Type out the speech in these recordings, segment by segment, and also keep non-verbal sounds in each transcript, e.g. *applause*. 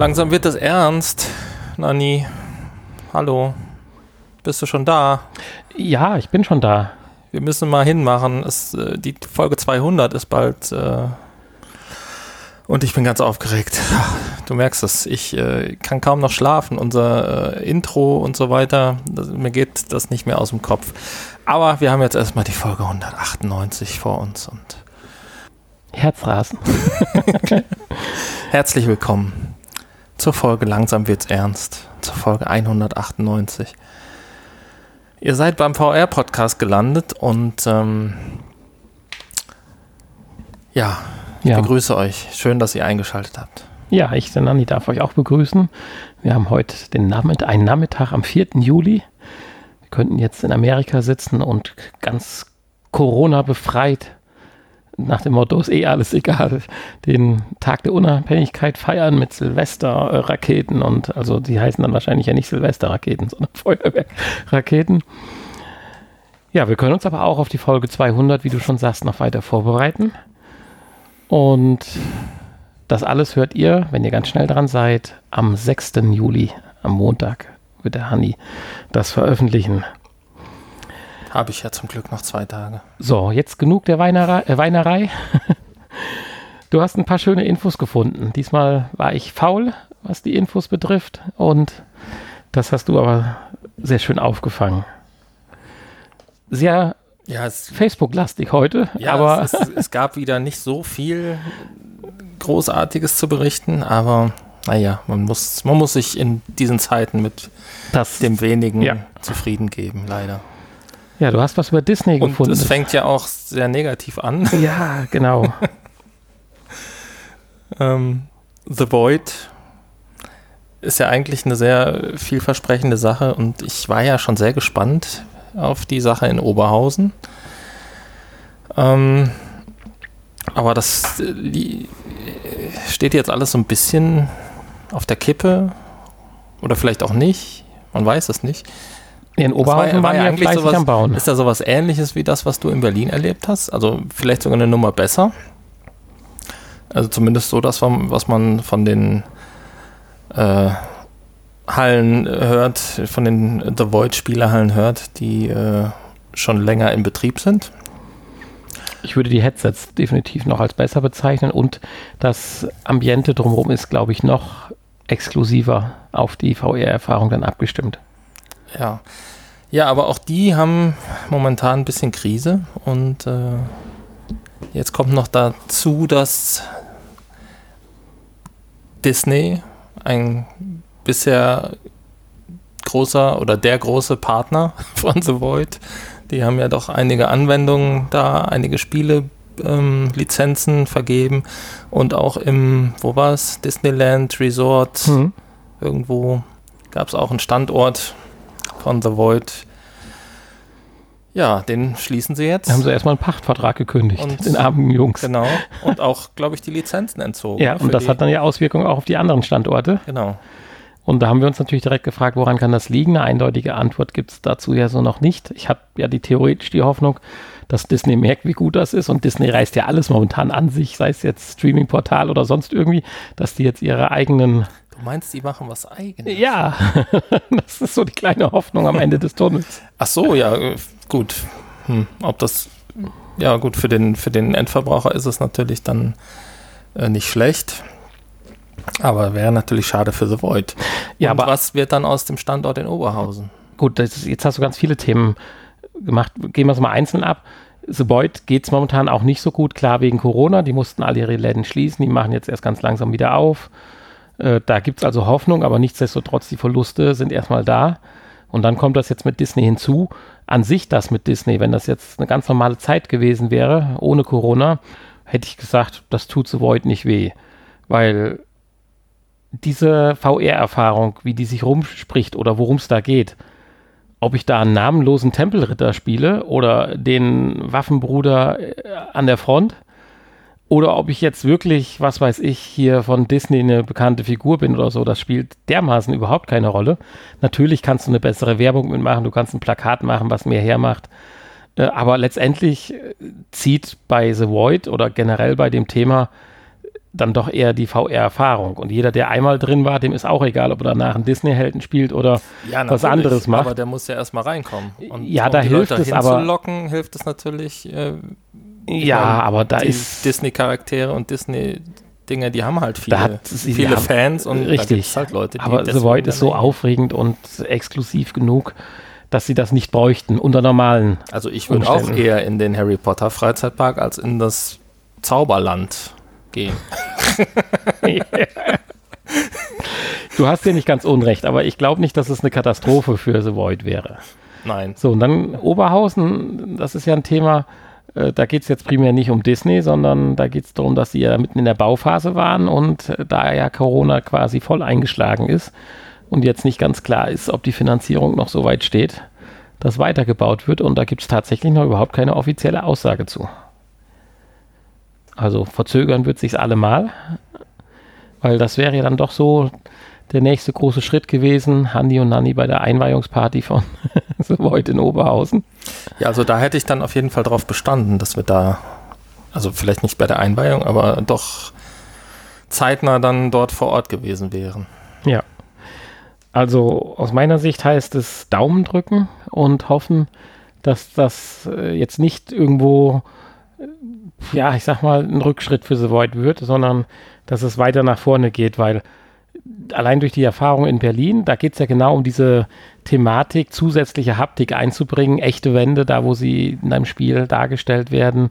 Langsam wird das ernst. Nani, hallo. Bist du schon da? Ja, ich bin schon da. Wir müssen mal hinmachen. Es, äh, die Folge 200 ist bald. Äh, und ich bin ganz aufgeregt. *laughs* Du merkst es. Ich äh, kann kaum noch schlafen. Unser Intro und so weiter. Das, mir geht das nicht mehr aus dem Kopf. Aber wir haben jetzt erstmal die Folge 198 vor uns und. Herzrasen. *laughs* Herzlich willkommen zur Folge Langsam wird's ernst. Zur Folge 198. Ihr seid beim VR-Podcast gelandet und ähm, ja, ich Ja. begrüße euch. Schön, dass ihr eingeschaltet habt. Ja, ich, der Nanni, darf euch auch begrüßen. Wir haben heute den Nachmittag, einen Nachmittag am 4. Juli. Wir könnten jetzt in Amerika sitzen und ganz Corona befreit, nach dem Motto ist eh alles egal, den Tag der Unabhängigkeit feiern mit Silvesterraketen und also die heißen dann wahrscheinlich ja nicht Silvesterraketen, sondern *laughs* Feuerwerkraketen. Ja, wir können uns aber auch auf die Folge 200, wie du schon sagst, noch weiter vorbereiten. Und das alles hört ihr, wenn ihr ganz schnell dran seid, am 6. Juli, am Montag, wird der Hanni das veröffentlichen. Habe ich ja zum Glück noch zwei Tage. So, jetzt genug der Weinerei. Äh, Weinerei. Du hast ein paar schöne Infos gefunden. Diesmal war ich faul, was die Infos betrifft. Und das hast du aber sehr schön aufgefangen. Sehr Ja, Facebook-lastig heute, ja aber es, es, es gab wieder nicht so viel Großartiges zu berichten, aber naja, man muss, man muss sich in diesen Zeiten mit das, dem wenigen Ja. zufrieden geben, leider. Ja, du hast was über Disney Und gefunden. es fängt ja auch sehr negativ an. *laughs* ja, genau. *laughs* Ähm, The Void ist ja eigentlich eine sehr vielversprechende Sache und ich war ja schon sehr gespannt auf die Sache in Oberhausen. Ähm, aber das äh, steht jetzt alles so ein bisschen auf der Kippe oder vielleicht auch nicht. Man weiß es nicht. In Oberhausen waren wir fleißig sowas, am Bauen. Ist da sowas ähnliches wie das, was du in Berlin erlebt hast? Also vielleicht sogar eine Nummer besser? Also zumindest so das, was man von den äh, Hallen hört, von den The Void-Spielerhallen hört, die äh, schon länger in Betrieb sind. Ich würde die Headsets definitiv noch als besser bezeichnen und das Ambiente drumherum ist, glaube ich, noch exklusiver auf die VR-Erfahrung dann abgestimmt. Ja. Ja, aber auch die haben momentan ein bisschen Krise und äh, jetzt kommt noch dazu, dass Disney, ein bisher großer oder der große Partner *laughs* von The Void, die haben ja doch einige Anwendungen da, einige Spiele, ähm, Lizenzen vergeben und auch im, wo war es, Disneyland Resort, Mhm. irgendwo gab es auch einen Standort von The Void. Ja, den schließen sie jetzt. Da haben sie erstmal einen Pachtvertrag gekündigt, Und- den armen Jungs. Genau. Und auch, glaube ich, die Lizenzen entzogen. Ja, und das hat dann ja Auswirkungen auch auf die anderen Standorte. Genau. Und da haben wir uns natürlich direkt gefragt, woran kann das liegen? Eine eindeutige Antwort gibt es dazu ja so noch nicht. Ich habe ja die theoretisch die Hoffnung, dass Disney merkt, wie gut das ist. Und Disney reißt ja alles momentan an sich, sei es jetzt Streaming-Portal oder sonst irgendwie, dass die jetzt ihre eigenen Du meinst, die machen was eigenes? Ja, *laughs* das ist so die kleine Hoffnung am Ende des Tunnels. Ach so, ja, äh, gut. Hm, ob das, ja gut, für den, für den Endverbraucher ist es natürlich dann äh, nicht schlecht. Aber wäre natürlich schade für The Void. Ja, Und aber was wird dann aus dem Standort in Oberhausen? gut, das ist, jetzt hast du ganz viele Themen gemacht. Gehen wir es mal einzeln ab. The Void geht es momentan auch nicht so gut, klar wegen Corona. Die mussten alle ihre Läden schließen, die machen jetzt erst ganz langsam wieder auf. Äh, da gibt es also Hoffnung, aber nichtsdestotrotz, die Verluste sind erstmal da. Und dann kommt das jetzt mit Disney hinzu. An sich das mit Disney, wenn das jetzt eine ganz normale Zeit gewesen wäre, ohne Corona, hätte ich gesagt, das tut The Void nicht weh. Weil diese VR-Erfahrung, wie die sich rumspricht oder worum es da geht, ob ich da einen namenlosen Tempelritter spiele oder den Waffenbruder äh, an der Front oder ob ich jetzt wirklich, was weiß ich, hier von Disney eine bekannte Figur bin oder so, das spielt dermaßen überhaupt keine Rolle. Natürlich kannst du eine bessere Werbung mitmachen, du kannst ein Plakat machen, was mehr hermacht. Äh, aber letztendlich äh, zieht bei The Void oder generell bei dem Thema dann doch eher die VR-Erfahrung. Und jeder, der einmal drin war, dem ist auch egal, ob er danach einen Disney-Helden spielt oder ja, was anderes macht. Aber der muss ja erstmal reinkommen. Und ja, um da hilft Leute es aber. locken, hilft es natürlich. Äh, ja, aber da ist. Disney-Charaktere und Disney. Dinge, die haben halt viele, hat, viele Fans und richtig. halt Leute, die Aber The Void ist so aufregend und exklusiv genug, dass sie das nicht bräuchten unter normalen. Also ich würde auch eher in den Harry Potter Freizeitpark als in das Zauberland gehen. *laughs* *laughs* Du hast ja nicht ganz unrecht, aber ich glaube nicht, dass es eine Katastrophe für The Void wäre. Nein. So, und dann Oberhausen, das ist ja ein Thema, da geht es jetzt primär nicht um Disney, sondern da geht es darum, dass sie ja mitten in der Bauphase waren und äh, da ja Corona quasi voll eingeschlagen ist und jetzt nicht ganz klar ist, ob die Finanzierung noch so weit steht, dass weitergebaut wird. Und da gibt es tatsächlich noch überhaupt keine offizielle Aussage zu. Also verzögern wird sich allemal, weil das wäre ja dann doch so der nächste große Schritt gewesen, Hanni und Nanni bei der Einweihungsparty von *laughs* heute in Oberhausen. Ja, also da hätte ich dann auf jeden Fall darauf bestanden, dass wir da, also vielleicht nicht bei der Einweihung, aber doch zeitnah dann dort vor Ort gewesen wären. Ja. Also aus meiner Sicht heißt es Daumen drücken und hoffen, dass das äh, jetzt nicht irgendwo, äh, ja, ich sag mal, ein Rückschritt für The Void wird, sondern dass es weiter nach vorne geht, weil allein durch die Erfahrung in Berlin, da geht es ja genau um diese Thematik, zusätzliche Haptik einzubringen, echte Wände, da wo sie in einem Spiel dargestellt werden,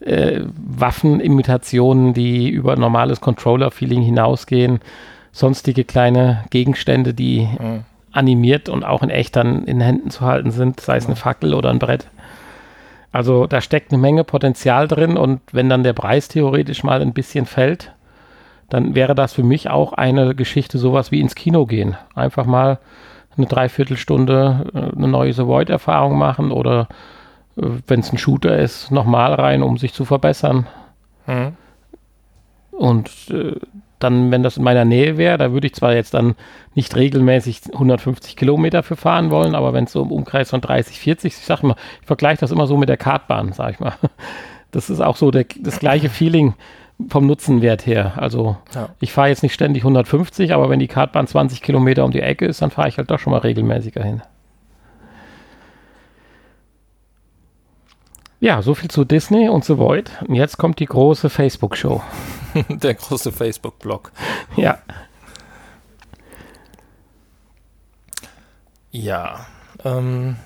äh, Waffenimitationen, die über normales Controller-Feeling hinausgehen, sonstige kleine Gegenstände, die mhm. animiert und auch in echt dann in Händen zu halten sind, sei es mhm. eine Fackel oder ein Brett. Also da steckt eine Menge Potenzial drin und wenn dann der Preis theoretisch mal ein bisschen fällt, dann wäre das für mich auch eine Geschichte, sowas wie ins Kino gehen. Einfach mal eine Dreiviertelstunde äh, eine neue The Void-Erfahrung machen oder äh, wenn es ein Shooter ist, nochmal rein, um sich zu verbessern. Mhm. Und äh, dann, wenn das in meiner Nähe wäre, da würde ich zwar jetzt dann nicht regelmäßig 150 Kilometer für fahren wollen, aber wenn es so im Umkreis von 30, 40, ich sag mal, ich vergleiche das immer so mit der Kartbahn, sag ich mal. Das ist auch so der, das gleiche Feeling vom Nutzenwert her. Also ja. ich fahre jetzt nicht ständig 150, aber wenn die Kartbahn 20 Kilometer um die Ecke ist, dann fahre ich halt doch schon mal regelmäßiger hin. Ja, so viel zu Disney und The Void. Und jetzt kommt die große Facebook-Show. *laughs* Der große Facebook-Blog. Ja. Ja. Ähm,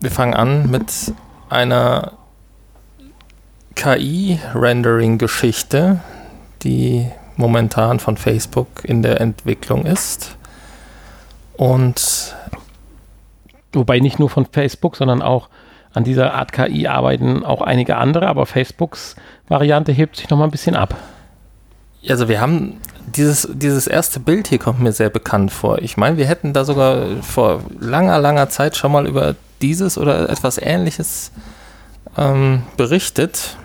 wir fangen an mit einer KI-Rendering-Geschichte, die momentan von Facebook in der Entwicklung ist. Und wobei nicht nur von Facebook, sondern auch an dieser Art KI arbeiten auch einige andere, aber Facebooks Variante hebt sich noch mal ein bisschen ab. Also wir haben dieses, dieses erste Bild hier kommt mir sehr bekannt vor. Ich meine, wir hätten da sogar vor langer, langer Zeit schon mal über dieses oder etwas ähnliches ähm, berichtet.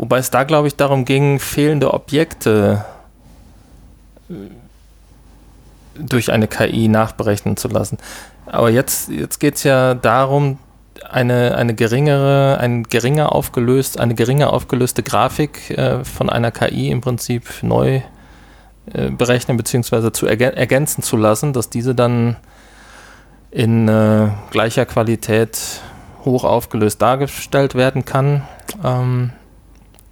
Wobei es da, glaube ich, darum ging, fehlende Objekte äh, durch eine KI nachberechnen zu lassen. Aber jetzt, jetzt geht es ja darum, eine, eine geringere, ein geringer aufgelöst, eine geringer aufgelöste Grafik äh, von einer KI im Prinzip neu äh, berechnen bzw. zu ergän ergänzen zu lassen, dass diese dann in äh, gleicher Qualität hoch aufgelöst dargestellt werden kann. Ähm,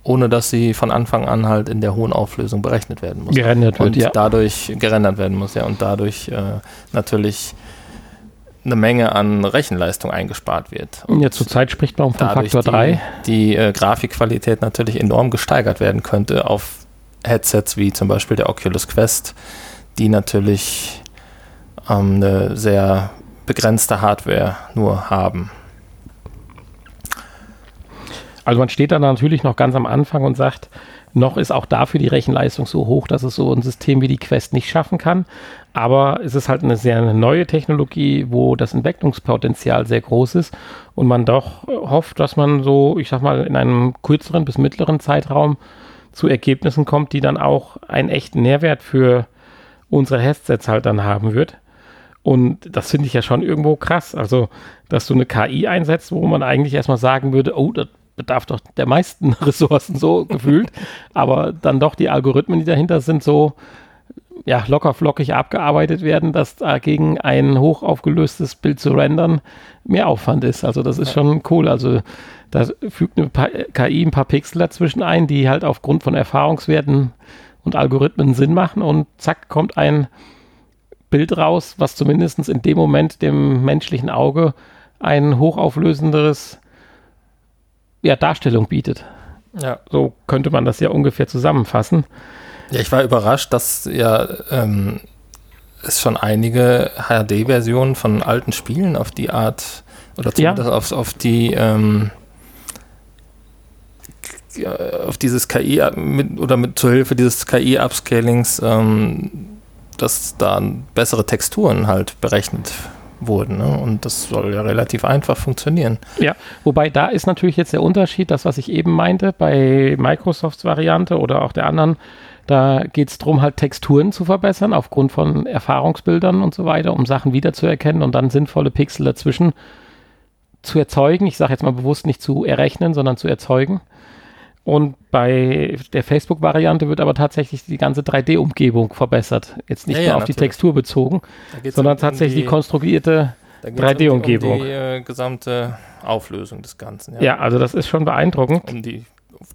ohne dass sie von Anfang an halt in der hohen Auflösung berechnet werden muss. Gerendert und wird, ja. dadurch gerendert werden muss, ja, und dadurch äh, natürlich eine Menge an Rechenleistung eingespart wird. Und ja, zurzeit spricht man vom Faktor 3. Die, die äh, Grafikqualität natürlich enorm gesteigert werden könnte auf Headsets wie zum Beispiel der Oculus Quest, die natürlich ähm, eine sehr begrenzte Hardware nur haben. Also man steht da natürlich noch ganz am Anfang und sagt, noch ist auch dafür die Rechenleistung so hoch, dass es so ein System wie die Quest nicht schaffen kann. Aber es ist halt eine sehr neue Technologie, wo das Entwicklungspotenzial sehr groß ist und man doch hofft, dass man so, ich sag mal, in einem kürzeren bis mittleren Zeitraum zu Ergebnissen kommt, die dann auch einen echten Nährwert für unsere Headsets halt dann haben wird. Und das finde ich ja schon irgendwo krass. Also, dass du eine KI einsetzt, wo man eigentlich erstmal sagen würde, oh, das bedarf doch der meisten *laughs* Ressourcen so gefühlt. Aber dann doch die Algorithmen, die dahinter sind, so ja, locker flockig abgearbeitet werden, dass dagegen ein hoch aufgelöstes Bild zu rendern mehr Aufwand ist. Also das ist schon cool. Also da fügt eine KI ein paar Pixel dazwischen ein, die halt aufgrund von Erfahrungswerten und Algorithmen Sinn machen und zack kommt ein Bild raus, was zumindest in dem Moment dem menschlichen Auge ein hochauflösenderes ja, Darstellung bietet. Ja. So könnte man das ja ungefähr zusammenfassen. Ja, ich war überrascht, dass ja ähm, es schon einige HD-Versionen von alten Spielen auf die Art oder zumindest ja. auf, auf die ähm, auf dieses KI mit, oder mit zur Hilfe dieses KI-Upscalings, ähm, dass da bessere Texturen halt berechnet wurden. Ne? Und das soll ja relativ einfach funktionieren. Ja, wobei da ist natürlich jetzt der Unterschied, das, was ich eben meinte, bei Microsofts Variante oder auch der anderen, da geht es darum, halt Texturen zu verbessern, aufgrund von Erfahrungsbildern und so weiter, um Sachen wiederzuerkennen und dann sinnvolle Pixel dazwischen zu erzeugen. Ich sage jetzt mal bewusst nicht zu errechnen, sondern zu erzeugen. Und bei der Facebook-Variante wird aber tatsächlich die ganze 3D-Umgebung verbessert. Jetzt nicht ja, nur ja, auf natürlich. die Textur bezogen, sondern um tatsächlich die, die konstruierte 3D-Umgebung. Um die äh, gesamte Auflösung des Ganzen. Ja. ja, also das ist schon beeindruckend. Um die,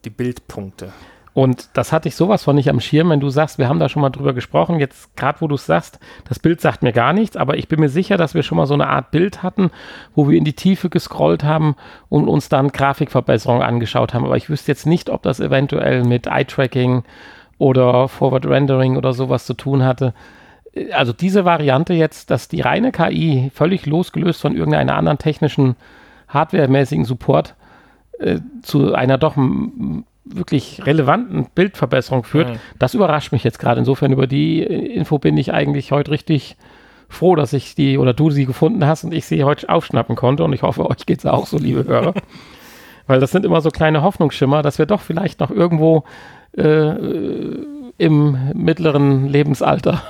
die Bildpunkte. Und das hatte ich sowas von nicht am Schirm, wenn du sagst, wir haben da schon mal drüber gesprochen, jetzt gerade wo du es sagst, das Bild sagt mir gar nichts, aber ich bin mir sicher, dass wir schon mal so eine Art Bild hatten, wo wir in die Tiefe gescrollt haben und uns dann Grafikverbesserungen angeschaut haben. Aber ich wüsste jetzt nicht, ob das eventuell mit Eye-Tracking oder Forward Rendering oder sowas zu tun hatte. Also diese Variante jetzt, dass die reine KI völlig losgelöst von irgendeiner anderen technischen hardwaremäßigen Support äh, zu einer doch wirklich relevanten Bildverbesserung führt, mhm. das überrascht mich jetzt gerade. Insofern über die äh, Info bin ich eigentlich heute richtig froh, dass ich die oder du sie gefunden hast und ich sie heute aufschnappen konnte. Und ich hoffe, euch geht es auch so, liebe Hörer. *laughs* Weil das sind immer so kleine Hoffnungsschimmer, dass wir doch vielleicht noch irgendwo äh, im mittleren Lebensalter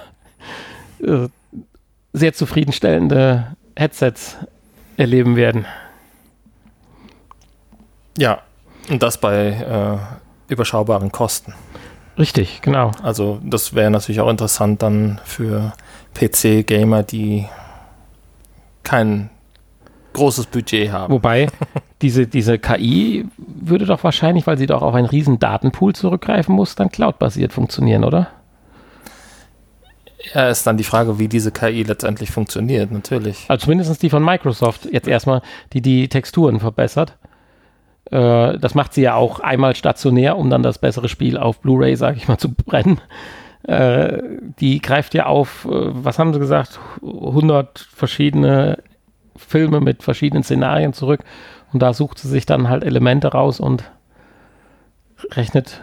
äh, sehr zufriedenstellende Headsets erleben werden. Ja, und das bei äh, überschaubaren Kosten. Richtig, genau. Also das wäre natürlich auch interessant dann für PC-Gamer, die kein großes Budget haben. Wobei diese, diese KI würde doch wahrscheinlich, weil sie doch auf einen riesen Datenpool zurückgreifen muss, dann cloud-basiert funktionieren, oder? Ja, ist dann die Frage, wie diese KI letztendlich funktioniert, natürlich. Also zumindest die von Microsoft jetzt erstmal, die die Texturen verbessert. Äh, das macht sie ja auch einmal stationär, um dann das bessere Spiel auf Blu-ray, sage ich mal, zu brennen. Äh, die greift ja auf, äh, was haben sie gesagt, 100 verschiedene Filme mit verschiedenen Szenarien zurück und da sucht sie sich dann halt Elemente raus und rechnet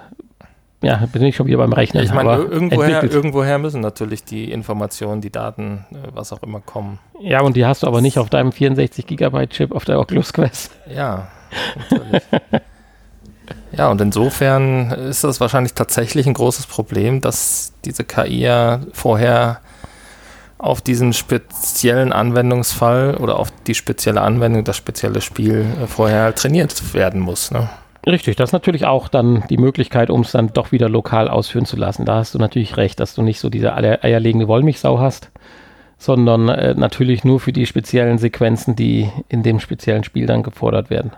ja, bin ich schon wieder beim Rechnen. Ich meine, irgendwoher, irgendwoher müssen natürlich die Informationen, die Daten, äh, was auch immer kommen. Ja, und die hast du aber nicht auf deinem 64 Gigabyte Chip auf der Oculus Quest. Ja. Ja, und insofern ist das wahrscheinlich tatsächlich ein großes Problem, dass diese KI ja vorher auf diesen speziellen Anwendungsfall oder auf die spezielle Anwendung, das spezielle Spiel äh, vorher trainiert werden muss. Ne? Richtig, das ist natürlich auch dann die Möglichkeit, um es dann doch wieder lokal ausführen zu lassen. Da hast du natürlich recht, dass du nicht so diese eierlegende Wollmilchsau hast, sondern äh, natürlich nur für die speziellen Sequenzen, die in dem speziellen Spiel dann gefordert werden.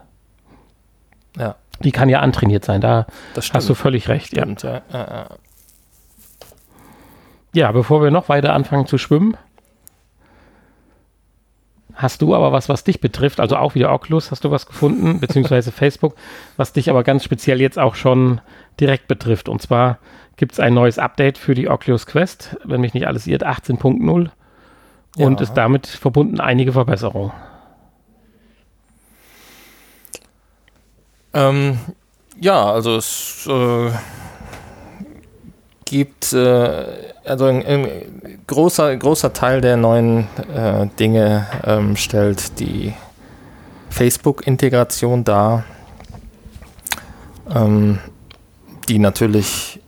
Ja. Die kann ja antrainiert sein, da hast du völlig recht. Stimmt, ja. Ja, ja. ja, bevor wir noch weiter anfangen zu schwimmen, Hast du aber was, was dich betrifft, also auch wieder Oculus, hast du was gefunden, *laughs* beziehungsweise Facebook, was dich aber ganz speziell jetzt auch schon direkt betrifft. Und zwar gibt es ein neues Update für die Oculus Quest, wenn mich nicht alles irrt, 18.0 und ist damit verbunden einige Verbesserungen. Ähm, ja, also es äh, gibt äh, also ein, ein, großer, großer Teil der neuen äh, Dinge ähm, stellt die Facebook-Integration dar, ähm, die natürlich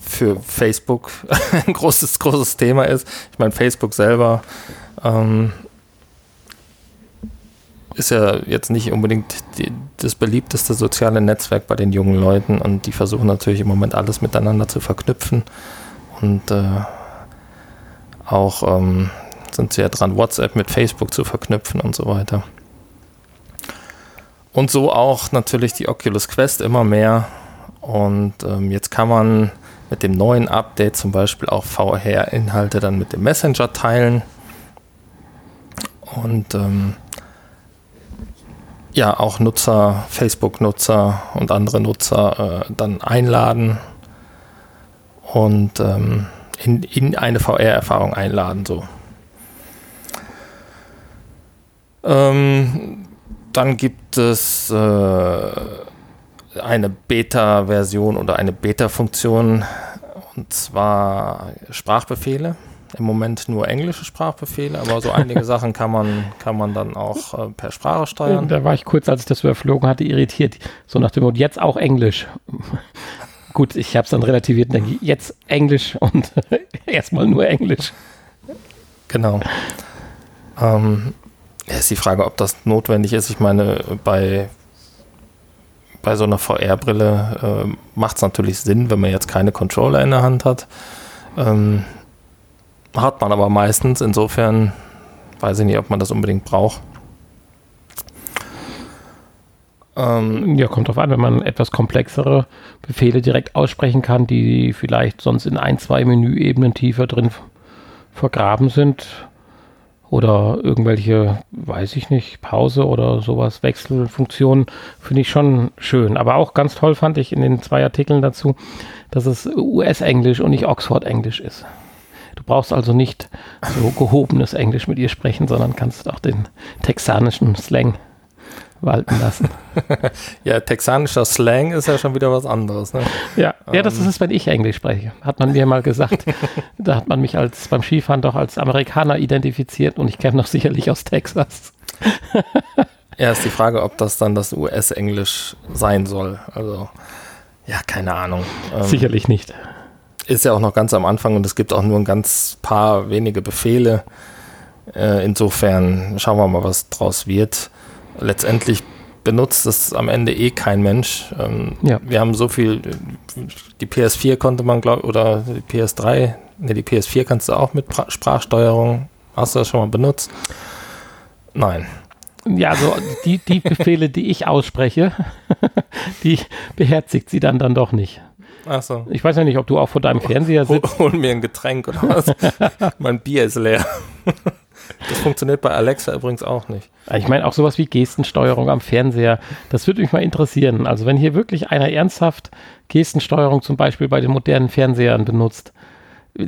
für Facebook *laughs* ein großes, großes Thema ist. Ich meine, Facebook selber ähm, ist ja jetzt nicht unbedingt die, das beliebteste soziale Netzwerk bei den jungen Leuten und die versuchen natürlich im Moment alles miteinander zu verknüpfen und äh, auch ähm, sind sie ja dran, WhatsApp mit Facebook zu verknüpfen und so weiter. Und so auch natürlich die Oculus Quest immer mehr. Und ähm, jetzt kann man mit dem neuen Update zum Beispiel auch VR-Inhalte dann mit dem Messenger teilen. Und ähm, ja, auch Nutzer, Facebook-Nutzer und andere Nutzer äh, dann einladen und ähm, in, in eine VR-Erfahrung einladen. So. Ähm, dann gibt es äh, eine Beta-Version oder eine Beta-Funktion und zwar Sprachbefehle. Im Moment nur englische Sprachbefehle, aber so einige *laughs* Sachen kann man, kann man dann auch äh, per Sprache steuern. Da war ich kurz, als ich das überflogen hatte, irritiert. So nach dem Motto, jetzt auch Englisch. *laughs* Gut, ich habe es dann relativiert und denke, jetzt Englisch und *laughs* erstmal nur Englisch. Genau. Ähm, ja, ist die Frage, ob das notwendig ist. Ich meine, bei, bei so einer VR-Brille äh, macht es natürlich Sinn, wenn man jetzt keine Controller in der Hand hat. Ähm, hat man aber meistens. Insofern weiß ich nicht, ob man das unbedingt braucht. Ähm, ja, kommt drauf an, wenn man etwas komplexere Befehle direkt aussprechen kann, die vielleicht sonst in ein, zwei Menüebenen tiefer drin vergraben sind, oder irgendwelche, weiß ich nicht, Pause oder sowas, Wechselfunktionen, finde ich schon schön. Aber auch ganz toll fand ich in den zwei Artikeln dazu, dass es US-Englisch und nicht Oxford-Englisch ist. Du brauchst also nicht so gehobenes Englisch mit ihr sprechen, sondern kannst auch den texanischen Slang walten lassen. *laughs* ja, texanischer Slang ist ja schon wieder was anderes. Ne? Ja, ähm. ja, das ist es, wenn ich Englisch spreche. Hat man mir mal gesagt. *laughs* da hat man mich als beim Skifahren doch als Amerikaner identifiziert und ich käme noch sicherlich aus Texas. *laughs* ja, ist die Frage, ob das dann das US-Englisch sein soll. Also, ja, keine Ahnung. Ähm, sicherlich nicht. Ist ja auch noch ganz am Anfang und es gibt auch nur ein ganz paar wenige Befehle. Äh, insofern schauen wir mal, was draus wird letztendlich benutzt es am Ende eh kein Mensch. Ähm, ja. Wir haben so viel, die PS4 konnte man, glaube oder die PS3, ne, die PS4 kannst du auch mit pra Sprachsteuerung. Hast du das schon mal benutzt? Nein. Ja, also die, die Befehle, die ich ausspreche, *laughs* die beherzigt sie dann dann doch nicht. Ach so. Ich weiß ja nicht, ob du auch vor deinem Fernseher sitzt. Hol, hol mir ein Getränk oder was? *laughs* mein Bier ist leer. Das funktioniert bei Alexa übrigens auch nicht. Ich meine auch sowas wie Gestensteuerung am Fernseher. Das würde mich mal interessieren. Also wenn hier wirklich einer ernsthaft Gestensteuerung zum Beispiel bei den modernen Fernsehern benutzt,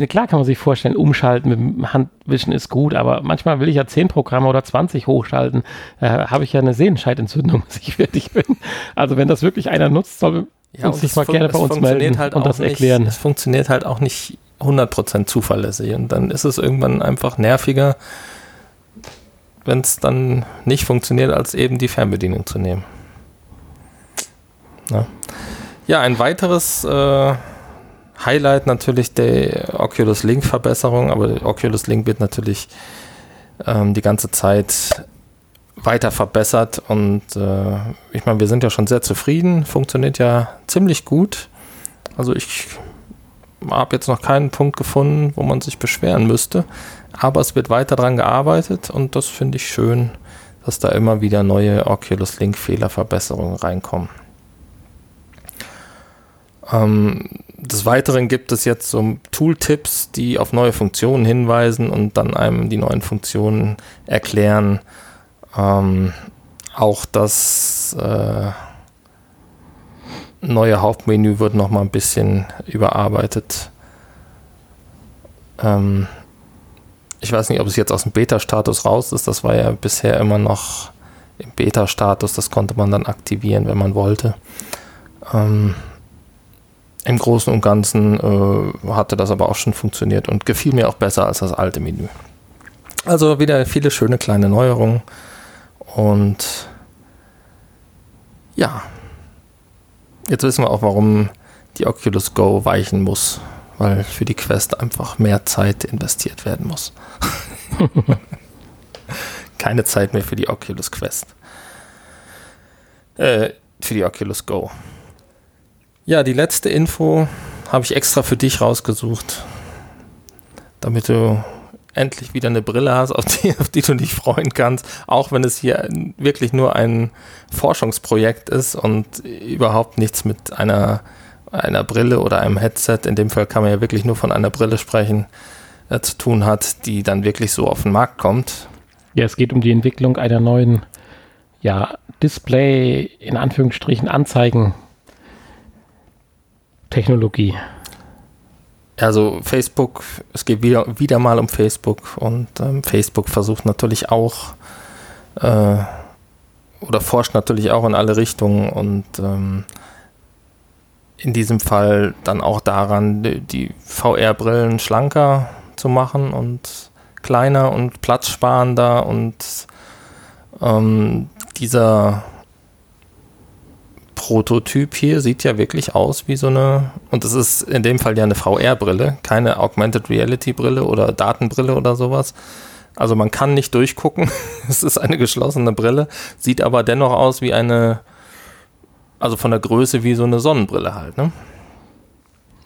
klar kann man sich vorstellen, umschalten mit dem Handwischen ist gut, aber manchmal will ich ja 10 Programme oder 20 hochschalten. Äh, Habe ich ja eine Sehenscheidentzündung, bis *laughs* ich fertig bin. Also wenn das wirklich einer nutzt, soll ja, uns sich mal gerne bei uns melden halt und das erklären. Nicht, es funktioniert halt auch nicht 100% zuverlässig und dann ist es irgendwann einfach nerviger, wenn es dann nicht funktioniert, als eben die Fernbedienung zu nehmen. Ja, ja ein weiteres äh, Highlight natürlich der Oculus Link Verbesserung, aber Oculus Link wird natürlich ähm, die ganze Zeit weiter verbessert und äh, ich meine, wir sind ja schon sehr zufrieden, funktioniert ja ziemlich gut. Also ich habe jetzt noch keinen Punkt gefunden, wo man sich beschweren müsste. Aber es wird weiter daran gearbeitet und das finde ich schön, dass da immer wieder neue Oculus Link Fehlerverbesserungen reinkommen. Ähm, des Weiteren gibt es jetzt so Tooltips, die auf neue Funktionen hinweisen und dann einem die neuen Funktionen erklären. Ähm, auch das äh, neue Hauptmenü wird noch mal ein bisschen überarbeitet. Ähm, ich weiß nicht, ob es jetzt aus dem Beta-Status raus ist. Das war ja bisher immer noch im Beta-Status. Das konnte man dann aktivieren, wenn man wollte. Ähm, Im Großen und Ganzen äh, hatte das aber auch schon funktioniert und gefiel mir auch besser als das alte Menü. Also wieder viele schöne kleine Neuerungen. Und ja, Jetzt wissen wir auch, warum die Oculus Go weichen muss, weil für die Quest einfach mehr Zeit investiert werden muss. *laughs* keine Zeit mehr für die Oculus Quest. Äh, für die Oculus Go. Ja, die letzte Info habe ich extra für dich rausgesucht, damit du endlich wieder eine Brille hast, auf die, auf die du dich freuen kannst, auch wenn es hier wirklich nur ein Forschungsprojekt ist und überhaupt nichts mit einer, einer Brille oder einem Headset, in dem Fall kann man ja wirklich nur von einer Brille sprechen, äh, zu tun hat, die dann wirklich so auf den Markt kommt. Ja, es geht um die Entwicklung einer neuen ja, Display, in Anführungsstrichen, Anzeigen Technologie. Also Facebook, es geht wieder, wieder mal um Facebook und ähm, Facebook versucht natürlich auch äh, oder forscht natürlich auch in alle Richtungen und ähm, in diesem Fall dann auch daran, die, VR-Brillen schlanker zu machen und kleiner und platzsparender und ähm, dieser Prototyp hier sieht ja wirklich aus wie so eine, und das ist in dem Fall ja eine VR-Brille, keine Augmented Reality-Brille oder Datenbrille oder sowas. Also man kann nicht durchgucken, *laughs* es ist eine geschlossene Brille, sieht aber dennoch aus wie eine, also von der Größe wie so eine Sonnenbrille halt, ne?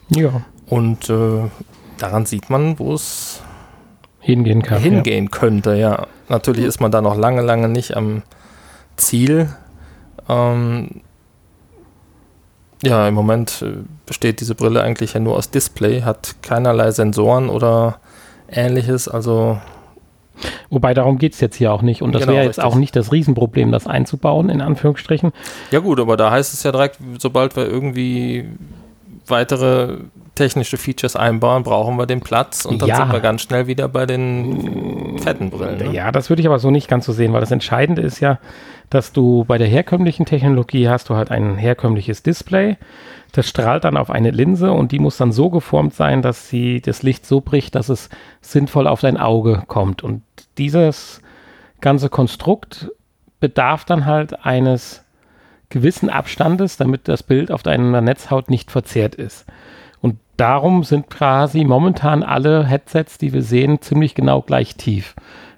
Ja. Und äh, daran sieht man, wo es hingehen kann. Hingehen ja. könnte, ja. Natürlich ist man da noch lange, lange nicht am Ziel. Ähm, ja, im Moment äh, besteht diese Brille eigentlich ja nur aus Display, hat keinerlei Sensoren oder ähnliches, also. Wobei darum geht es jetzt hier auch nicht. Und das genau, wäre jetzt richtig. auch nicht das Riesenproblem, das einzubauen, in Anführungsstrichen. Ja, gut, aber da heißt es ja direkt, sobald wir irgendwie weitere technische Features einbauen, brauchen wir den Platz und dann ja. sind wir ganz schnell wieder bei den fetten Brillen. Ne? Ja, das würde ich aber so nicht ganz so sehen, weil das Entscheidende ist ja, dass du bei der herkömmlichen Technologie hast du halt ein herkömmliches Display. Das strahlt dann auf eine Linse und die muss dann so geformt sein, dass sie das Licht so bricht, dass es sinnvoll auf dein Auge kommt. Und dieses ganze Konstrukt bedarf dann halt eines gewissen Abstandes, damit das Bild auf deiner Netzhaut nicht verzerrt ist. Darum sind quasi momentan alle Headsets, die wir sehen, ziemlich genau gleich tief,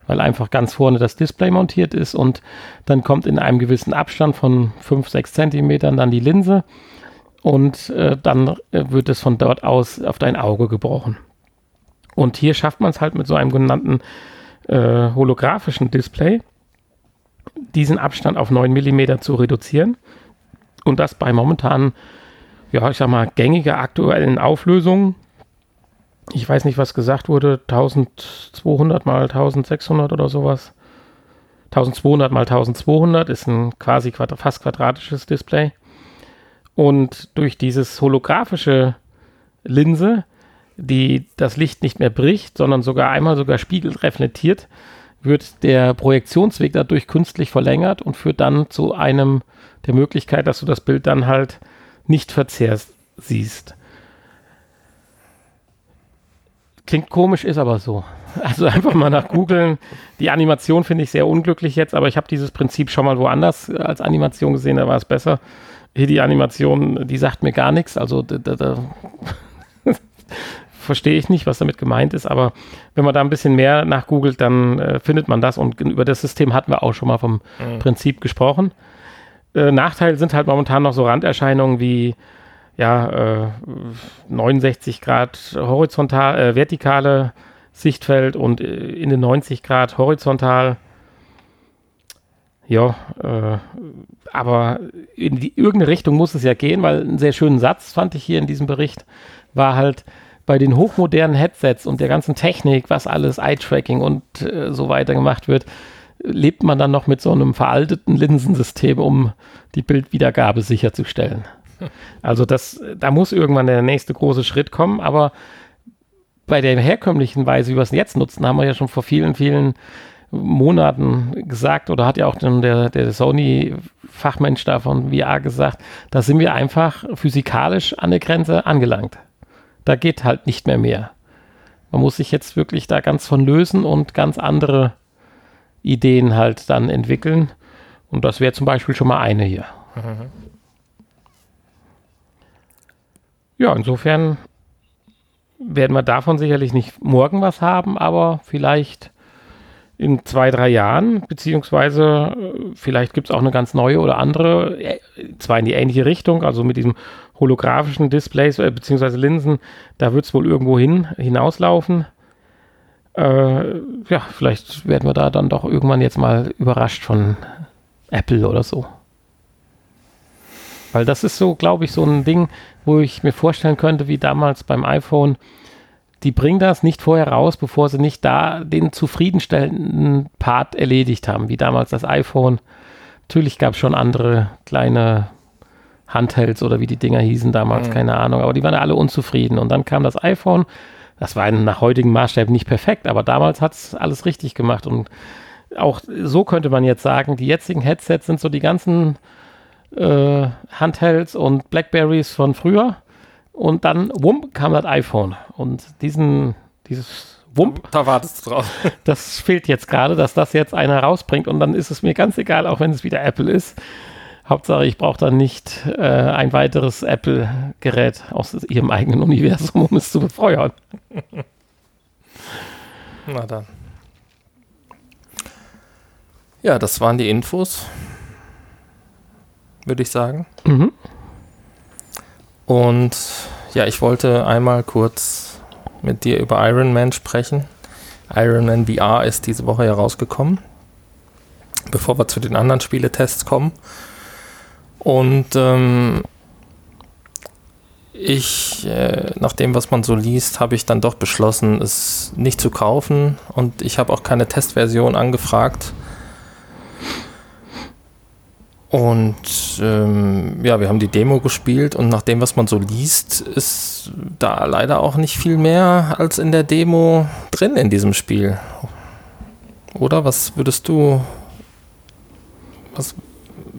weil einfach ganz vorne das Display montiert ist und dann kommt in einem gewissen Abstand von 5, 6 Zentimetern dann die Linse und äh, dann äh, wird es von dort aus auf dein Auge gebrochen. Und hier schafft man es halt mit so einem genannten äh, holographischen Display, diesen Abstand auf 9 mm zu reduzieren und das bei momentanen ja, ich sag mal, gängige aktuellen Auflösungen. Ich weiß nicht, was gesagt wurde, 1200 mal 1600 oder sowas. 1200 mal 1200 ist ein quasi quadra fast quadratisches Display. Und durch dieses holographische Linse, die das Licht nicht mehr bricht, sondern sogar einmal sogar spiegelt reflektiert, wird der Projektionsweg dadurch künstlich verlängert und führt dann zu einem der Möglichkeit, dass du das Bild dann halt nicht verzerrt siehst. Klingt komisch, ist aber so. *laughs* Also einfach mal nach googeln. Die Animation finde ich sehr unglücklich jetzt, aber ich habe dieses Prinzip schon mal woanders als Animation gesehen, da war es besser. Hier die Animation, die sagt mir gar nichts, also da, da, da *laughs* verstehe ich nicht, was damit gemeint ist, aber wenn man da ein bisschen mehr nachgoogelt, dann äh, findet man das und über das System hatten wir auch schon mal vom mhm. Prinzip gesprochen. Äh, Nachteil sind halt momentan noch so Randerscheinungen wie ja, äh, 69 Grad horizontal, äh, vertikale Sichtfeld und äh, in den 90 Grad horizontal. Ja, äh, aber in die, irgendeine Richtung muss es ja gehen, weil einen sehr schönen Satz fand ich hier in diesem Bericht war halt bei den hochmodernen Headsets und der ganzen Technik, was alles Eye-Tracking und äh, so weiter gemacht wird, lebt man dann noch mit so einem veralteten Linsensystem, um die Bildwiedergabe sicherzustellen. *laughs* Also das, da muss irgendwann der nächste große Schritt kommen, aber bei der herkömmlichen Weise, wie wir es jetzt nutzen, haben wir ja schon vor vielen, vielen Monaten gesagt, oder hat ja auch der, der Sony-Fachmensch da von VR gesagt, da sind wir einfach physikalisch an der Grenze angelangt. Da geht halt nicht mehr mehr. Man muss sich jetzt wirklich da ganz von lösen und ganz andere Ideen halt dann entwickeln. Und das wäre zum Beispiel schon mal eine hier. Mhm. Ja, insofern werden wir davon sicherlich nicht morgen was haben, aber vielleicht in zwei, drei Jahren, beziehungsweise äh, vielleicht gibt es auch eine ganz neue oder andere, äh, zwar in die ähnliche Richtung, also mit diesem holographischen Displays äh, beziehungsweise Linsen, da wird es wohl irgendwo hin hinauslaufen. Äh, ja, vielleicht werden wir da dann doch irgendwann jetzt mal überrascht von Apple oder so. Weil das ist so, glaube ich, so ein Ding, wo ich mir vorstellen könnte, wie damals beim iPhone, die bringen das nicht vorher raus, bevor sie nicht da den zufriedenstellenden Part erledigt haben, wie damals das iPhone. Natürlich gab es schon andere kleine Handhelds oder wie die Dinger hießen damals, mhm. keine Ahnung, aber die waren alle unzufrieden. Und dann kam das iPhone, das war nach heutigen Maßstäben nicht perfekt, aber damals hat es alles richtig gemacht. Und auch so könnte man jetzt sagen, die jetzigen Headsets sind so die ganzen äh, Handhelds und Blackberries von früher und dann, wump, kam das iPhone. Und diesen, dieses Wump. Da wartest du drauf. Das fehlt jetzt gerade, dass das jetzt einer rausbringt. Und dann ist es mir ganz egal, auch wenn es wieder Apple ist. Hauptsache, ich brauche dann nicht äh, ein weiteres Apple-Gerät aus ihrem eigenen Universum, um es zu befeuern. *laughs* Na dann. Ja, das waren die Infos, würde ich sagen. Mhm. Und ja, ich wollte einmal kurz mit dir über Iron Man sprechen. Iron Man VR ist diese Woche herausgekommen. Bevor wir zu den anderen Spieletests kommen. Und ähm, ich, äh, nach dem, was man so liest, habe ich dann doch beschlossen, es nicht zu kaufen. Und ich habe auch keine Testversion angefragt. Und ähm, ja, wir haben die Demo gespielt und nach dem, was man so liest, ist da leider auch nicht viel mehr als in der Demo drin in diesem Spiel. Oder was würdest du, was,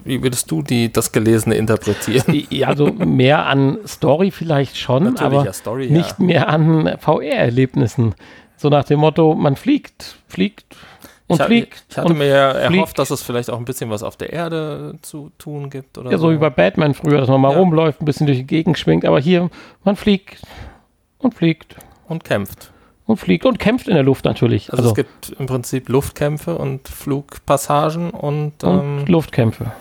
wie würdest du die, das Gelesene interpretieren? *laughs* Ja, also mehr an Story vielleicht schon, Natürlich, aber ja, Story, nicht ja. mehr an VR-Erlebnissen. So nach dem Motto, man fliegt, fliegt, und ich, fliegt. Ich hatte mir ja erhofft, dass es vielleicht auch ein bisschen was auf der Erde zu tun gibt. Oder ja, so, so wie bei Batman früher, dass man mal ja. rumläuft, ein bisschen durch die Gegend schwingt. Aber hier, man fliegt und fliegt. Und kämpft. Und fliegt und kämpft in der Luft natürlich. Also, also es gibt im Prinzip Luftkämpfe und Flugpassagen und, und ähm, Luftkämpfe.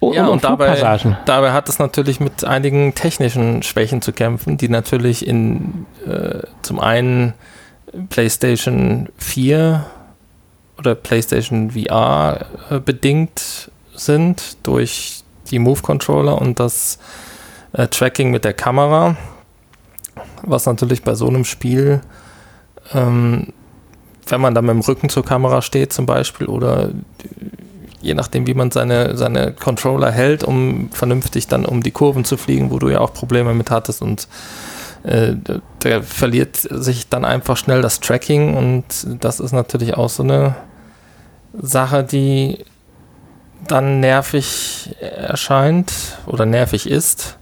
Oh, ja, und, und dabei, dabei, hat es natürlich mit einigen technischen Schwächen zu kämpfen, die natürlich in äh, zum einen PlayStation 4 oder PlayStation VR äh, bedingt sind durch die Move Controller und das äh, Tracking mit der Kamera, was natürlich bei so einem Spiel, ähm, wenn man da mit dem Rücken zur Kamera steht zum Beispiel oder je nachdem, wie man seine, seine Controller hält, um vernünftig dann um die Kurven zu fliegen, wo du ja auch Probleme mit hattest und äh, der verliert sich dann einfach schnell das Tracking und das ist natürlich auch so eine Sache, die dann nervig erscheint oder nervig ist.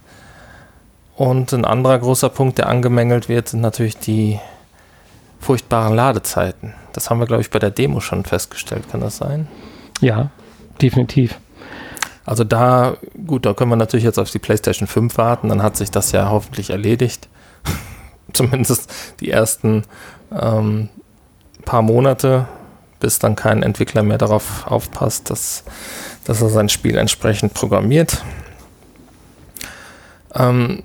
Und ein anderer großer Punkt, der angemängelt wird, sind natürlich die furchtbaren Ladezeiten. Das haben wir, glaube ich, bei der Demo schon festgestellt. Kann das sein? Ja, definitiv. Also da, gut, da können wir natürlich jetzt auf die PlayStation 5 warten, dann hat sich das ja hoffentlich erledigt. *laughs* Zumindest die ersten ähm, paar Monate bis dann kein Entwickler mehr darauf aufpasst, dass, dass er sein Spiel entsprechend programmiert. Ähm,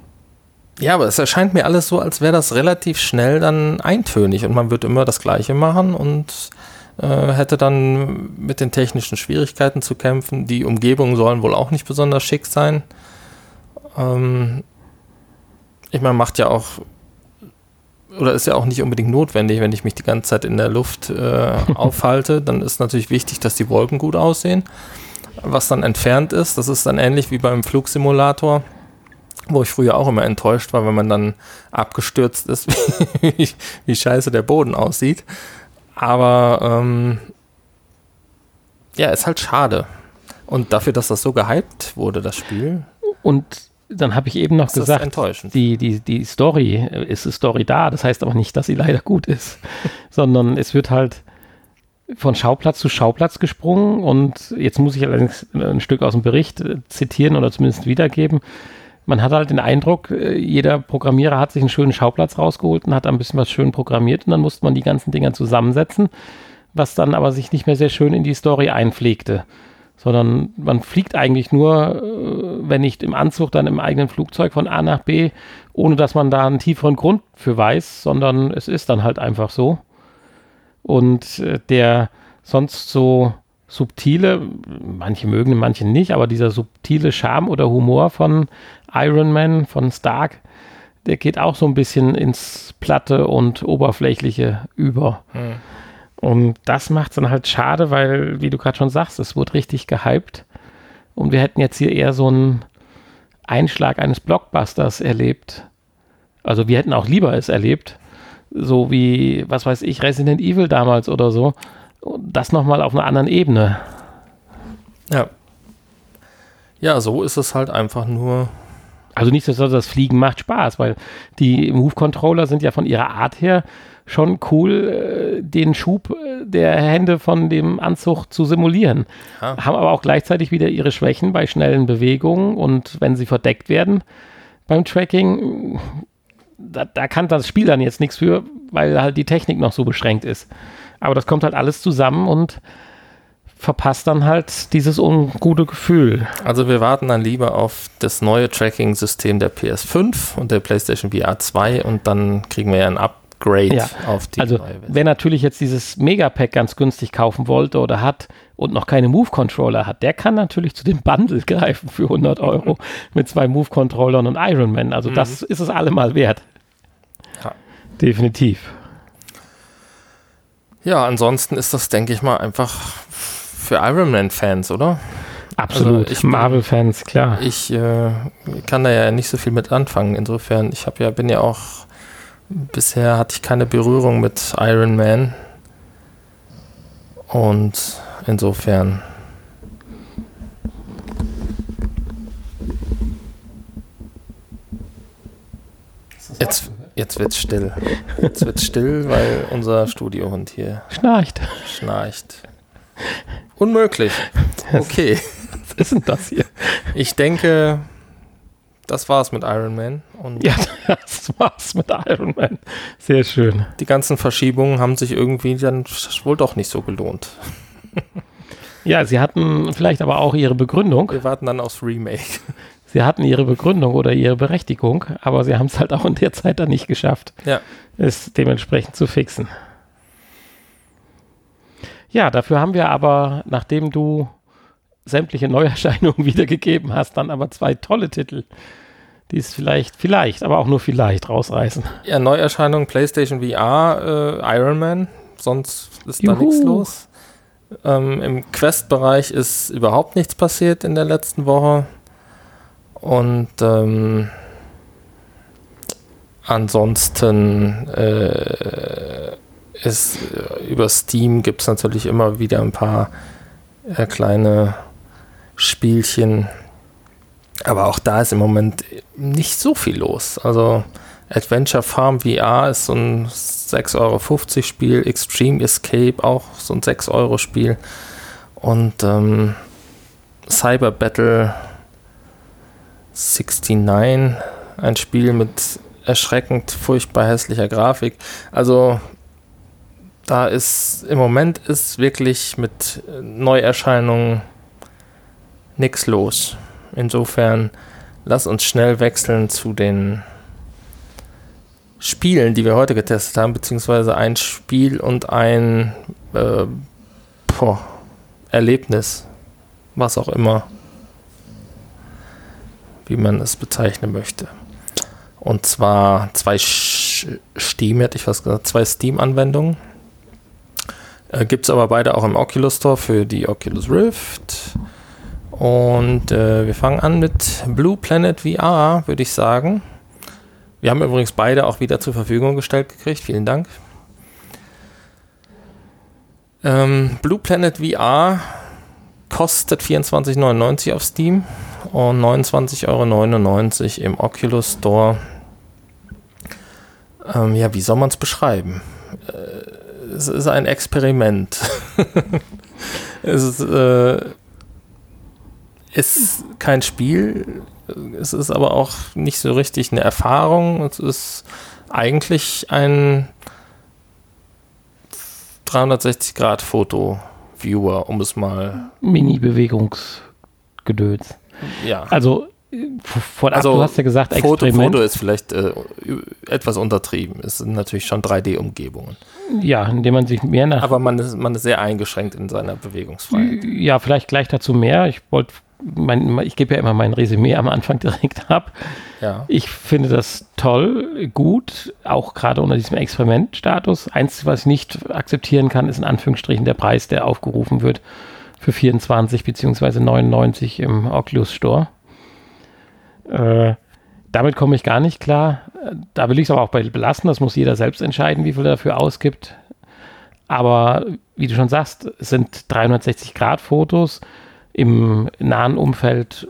ja, aber es erscheint mir alles so, als wäre das relativ schnell dann eintönig und man wird immer das Gleiche machen und äh, hätte dann mit den technischen Schwierigkeiten zu kämpfen. Die Umgebungen sollen wohl auch nicht besonders schick sein. Ähm, ich meine, macht ja auch oder ist ja auch nicht unbedingt notwendig, wenn ich mich die ganze Zeit in der Luft äh, *laughs* aufhalte, dann ist natürlich wichtig, dass die Wolken gut aussehen. Was dann entfernt ist, das ist dann ähnlich wie beim Flugsimulator, wo ich früher auch immer enttäuscht war, wenn man dann abgestürzt ist, *laughs* wie, wie scheiße der Boden aussieht. Aber ähm, ja, ist halt schade. Und dafür, dass das so gehypt wurde, das Spiel. Und dann habe ich eben noch das gesagt, die, die, die Story äh, ist eine Story da. Das heißt aber nicht, dass sie leider gut ist, *laughs* sondern es wird halt von Schauplatz zu Schauplatz gesprungen und jetzt muss ich allerdings ein Stück aus dem Bericht äh, zitieren oder zumindest wiedergeben. Man hat halt den Eindruck, äh, jeder Programmierer hat sich einen schönen Schauplatz rausgeholt und hat ein bisschen was schön programmiert und dann musste man die ganzen Dinger zusammensetzen was dann aber sich nicht mehr sehr schön in die Story einpflegte. Sondern man fliegt eigentlich nur, äh, wenn nicht im Anzug, dann im eigenen Flugzeug von A nach B, ohne dass man da einen tieferen Grund für weiß, sondern es ist dann halt einfach so. Und äh, der sonst so subtile, manche mögen, manche nicht, aber dieser subtile Charme oder Humor von Iron Man, von Stark, der geht auch so ein bisschen ins Platte und Oberflächliche über. Hm. Und das macht es dann halt schade, weil, wie du gerade schon sagst, es wurde richtig gehypt. Und wir hätten jetzt hier eher so einen Einschlag eines Blockbusters erlebt. Also wir hätten auch lieber es erlebt. So wie, was weiß ich, Resident Evil damals oder so. Und das nochmal auf einer anderen Ebene. Ja. Ja, so ist es halt einfach nur also nicht, dass das Fliegen macht Spaß, weil die Move-Controller sind ja von ihrer Art her schon cool, äh, den Schub äh, der Hände von dem Anzug zu simulieren. Ja. Haben aber auch gleichzeitig wieder ihre Schwächen bei schnellen Bewegungen und wenn sie verdeckt werden beim Tracking, da, da kann das Spiel dann jetzt nichts für, weil halt die Technik noch so beschränkt ist. Aber das kommt halt alles zusammen und verpasst dann halt dieses ungute Gefühl. Also wir warten dann lieber auf das neue Tracking-System der PS5 und der PlayStation VR 2 und dann kriegen wir ja ein Upgrade ja. auf die also, neue Version. Wer natürlich jetzt dieses Megapack ganz günstig kaufen wollte oder hat und noch keine Move-Controller hat, der kann natürlich zu dem Bundle *laughs* greifen für 100 Euro mit zwei Move-Controllern und Iron Man. Also mhm. das ist es allemal wert. Ja. Definitiv. Ja, ansonsten ist das, denke ich mal, einfach für Iron Man-Fans, oder? Absolut. Also Marvel-Fans, klar. Ich äh, kann da ja nicht so viel mit anfangen. Insofern, ich habe ja, bin ja auch, bisher hatte ich keine Berührung mit Iron Man. Und insofern. Jetzt, jetzt wird's still. Jetzt wird's still, weil unser Studiohund hier schnarcht. Schnarcht. Unmöglich. Okay. Was ist denn das hier? Ich denke, das war's mit Iron Man. Und ja, das war's mit Iron Man. Sehr schön. Die ganzen Verschiebungen haben sich irgendwie dann wohl doch nicht so gelohnt. Ja, sie hatten vielleicht aber auch ihre Begründung. Wir warten dann aufs Remake. Sie hatten ihre Begründung oder ihre Berechtigung, aber sie haben es halt auch in der Zeit dann nicht geschafft, ja. es dementsprechend zu fixen. Ja, dafür haben wir aber, nachdem du sämtliche Neuerscheinungen *laughs* wiedergegeben hast, dann aber zwei tolle Titel, die es vielleicht, vielleicht, aber auch nur vielleicht rausreißen. Ja, Neuerscheinungen PlayStation VR, äh, Iron Man, sonst ist Juhu. da nichts los. Ähm, Im Quest-Bereich ist überhaupt nichts passiert in der letzten Woche. Und ähm, ansonsten äh, ist äh, über Steam gibt es natürlich immer wieder ein paar äh, kleine Spielchen. Aber auch da ist im Moment nicht so viel los. Also Adventure Farm VR ist so ein 6,50 Euro Spiel, Extreme Escape auch so ein 6 Euro Spiel und ähm, Cyber Battle 69, ein Spiel mit erschreckend furchtbar hässlicher Grafik. Also da ist im Moment ist wirklich mit Neuerscheinungen nichts los. Insofern lass uns schnell wechseln zu den Spielen, die wir heute getestet haben, beziehungsweise ein Spiel und ein äh, boah, Erlebnis, was auch immer, wie man es bezeichnen möchte. Und zwar zwei Steam, hätte ich was gesagt, zwei Steam-Anwendungen. Äh, Gibt es aber beide auch im Oculus Store für die Oculus Rift. Und äh, wir fangen an mit Blue Planet VR, würde ich sagen. Wir haben übrigens beide auch wieder zur Verfügung gestellt gekriegt. Vielen Dank. Ähm, Blue Planet VR kostet 24,99 auf Steam und 29,99 Euro im Oculus Store. Ähm, ja, wie soll man es beschreiben? Äh, es ist ein Experiment. *laughs* es ist, äh, ist kein Spiel, es ist aber auch nicht so richtig eine Erfahrung. Es ist eigentlich ein 360-Grad-Foto-Viewer, um es mal. Mini-Bewegungsgedöns. Ja. Also, von Also, du hast ja gesagt, Foto, Experiment. Foto ist vielleicht äh, etwas untertrieben. Es sind natürlich schon 3D-Umgebungen. Ja, indem man sich mehr nach Aber man ist, man ist sehr eingeschränkt in seiner Bewegungsfreiheit. Ja, vielleicht gleich dazu mehr. Ich wollte, ich gebe ja immer mein Resümee am Anfang *laughs* direkt ab. Ja. Ich finde das toll, gut, auch gerade unter diesem Experimentstatus. Eins, was ich nicht akzeptieren kann, ist in Anführungsstrichen der Preis, der aufgerufen wird für 24 beziehungsweise 99 im Oculus Store. Äh, damit komme ich gar nicht klar. Da will ich es aber auch bei belassen. Das muss jeder selbst entscheiden, wie viel er dafür ausgibt. Aber wie du schon sagst, es sind 360-Grad-Fotos im nahen Umfeld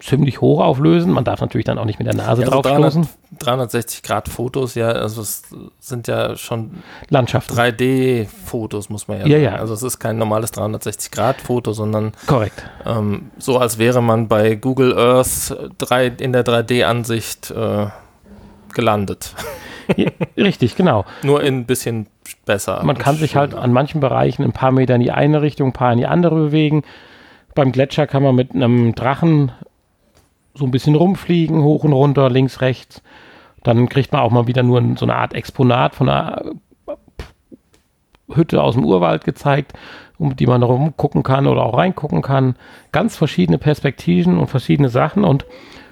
ziemlich hoch auflösen. Man darf natürlich dann auch nicht mit der Nase Ja, drauf also 300, stoßen. 360 Grad Fotos, ja, also es sind ja schon Landschaften. 3D-Fotos, muss man ja, Ja, sagen. ja. Also es ist kein normales 360 Grad Foto, sondern Korrekt. ähm, so, als wäre man bei Google Earth 3, in der 3D-Ansicht äh, gelandet. *laughs* Ja, Richtig, genau. Nur in ein bisschen besser. Man kann sich halt an manchen Bereichen ein paar Meter in die eine Richtung, ein paar in die andere bewegen. Beim Gletscher kann man mit einem Drachen so ein bisschen rumfliegen, hoch und runter, links, rechts. Dann kriegt man auch mal wieder nur so eine Art Exponat von einer Hütte aus dem Urwald gezeigt, um die man rumgucken kann oder auch reingucken kann. Ganz verschiedene Perspektiven und verschiedene Sachen und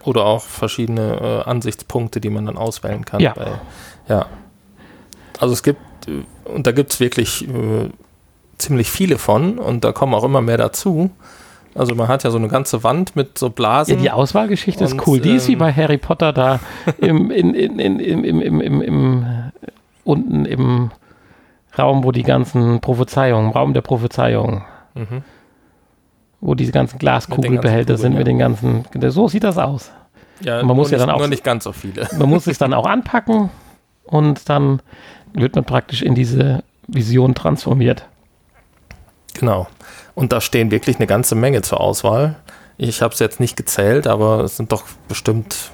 Oder auch verschiedene äh, Ansichtspunkte, die man dann auswählen kann. Ja. Bei, ja. Also es gibt, äh, und da gibt es wirklich äh, ziemlich viele von und da kommen auch immer mehr dazu. Also man hat ja so eine ganze Wand mit so Blasen. Ja, die Auswahlgeschichte ist Und, cool. Die ist wie ähm, bei Harry Potter da im, in, in, in, im, im, im, im, im, unten im Raum, wo die ganzen Prophezeiungen, Raum der Prophezeiungen, Mhm. wo diese ganzen Glaskugelbehälter sind mit den ganzen, so sieht das aus. Ja, Man muss nur ja nicht, dann auch- nur nicht ganz so viele. Man muss es dann auch anpacken und dann wird man praktisch in diese Vision transformiert. Genau. Und da stehen wirklich eine ganze Menge zur Auswahl. Ich habe es jetzt nicht gezählt, aber es sind doch bestimmt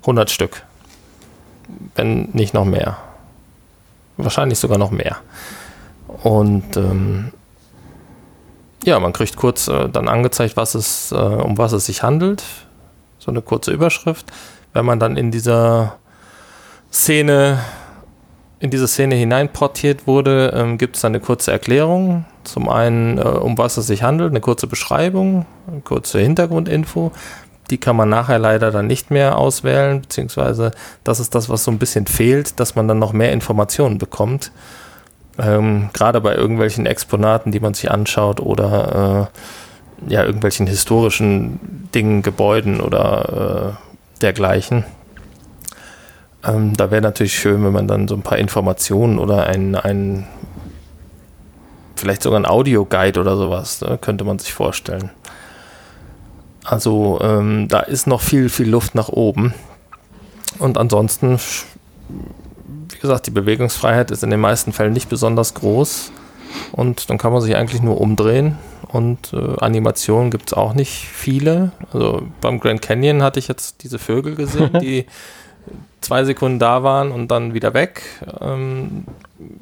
100 Stück. Wenn nicht noch mehr. Wahrscheinlich sogar noch mehr. Und ähm, ja, man kriegt kurz äh, dann angezeigt, was es, äh, um was es sich handelt. So eine kurze Überschrift. Wenn man dann in dieser Szene in diese Szene hineinportiert wurde, ähm, gibt es eine kurze Erklärung. Zum einen, äh, um was es sich handelt, eine kurze Beschreibung, eine kurze Hintergrundinfo. Die kann man nachher leider dann nicht mehr auswählen, beziehungsweise das ist das, was so ein bisschen fehlt, dass man dann noch mehr Informationen bekommt. Ähm, Gerade bei irgendwelchen Exponaten, die man sich anschaut oder äh, ja, irgendwelchen historischen Dingen, Gebäuden oder äh, dergleichen. Ähm, da wäre natürlich schön, wenn man dann so ein paar Informationen oder ein, ein vielleicht sogar ein Audioguide oder sowas, ne, könnte man sich vorstellen. Also ähm, da ist noch viel, viel Luft nach oben. Und ansonsten, wie gesagt, die Bewegungsfreiheit ist in den meisten Fällen nicht besonders groß. Und dann kann man sich eigentlich nur umdrehen. Und äh, Animationen gibt es auch nicht viele. Also beim Grand Canyon hatte ich jetzt diese Vögel gesehen, *laughs* die zwei Sekunden da waren und dann wieder weg. Ähm,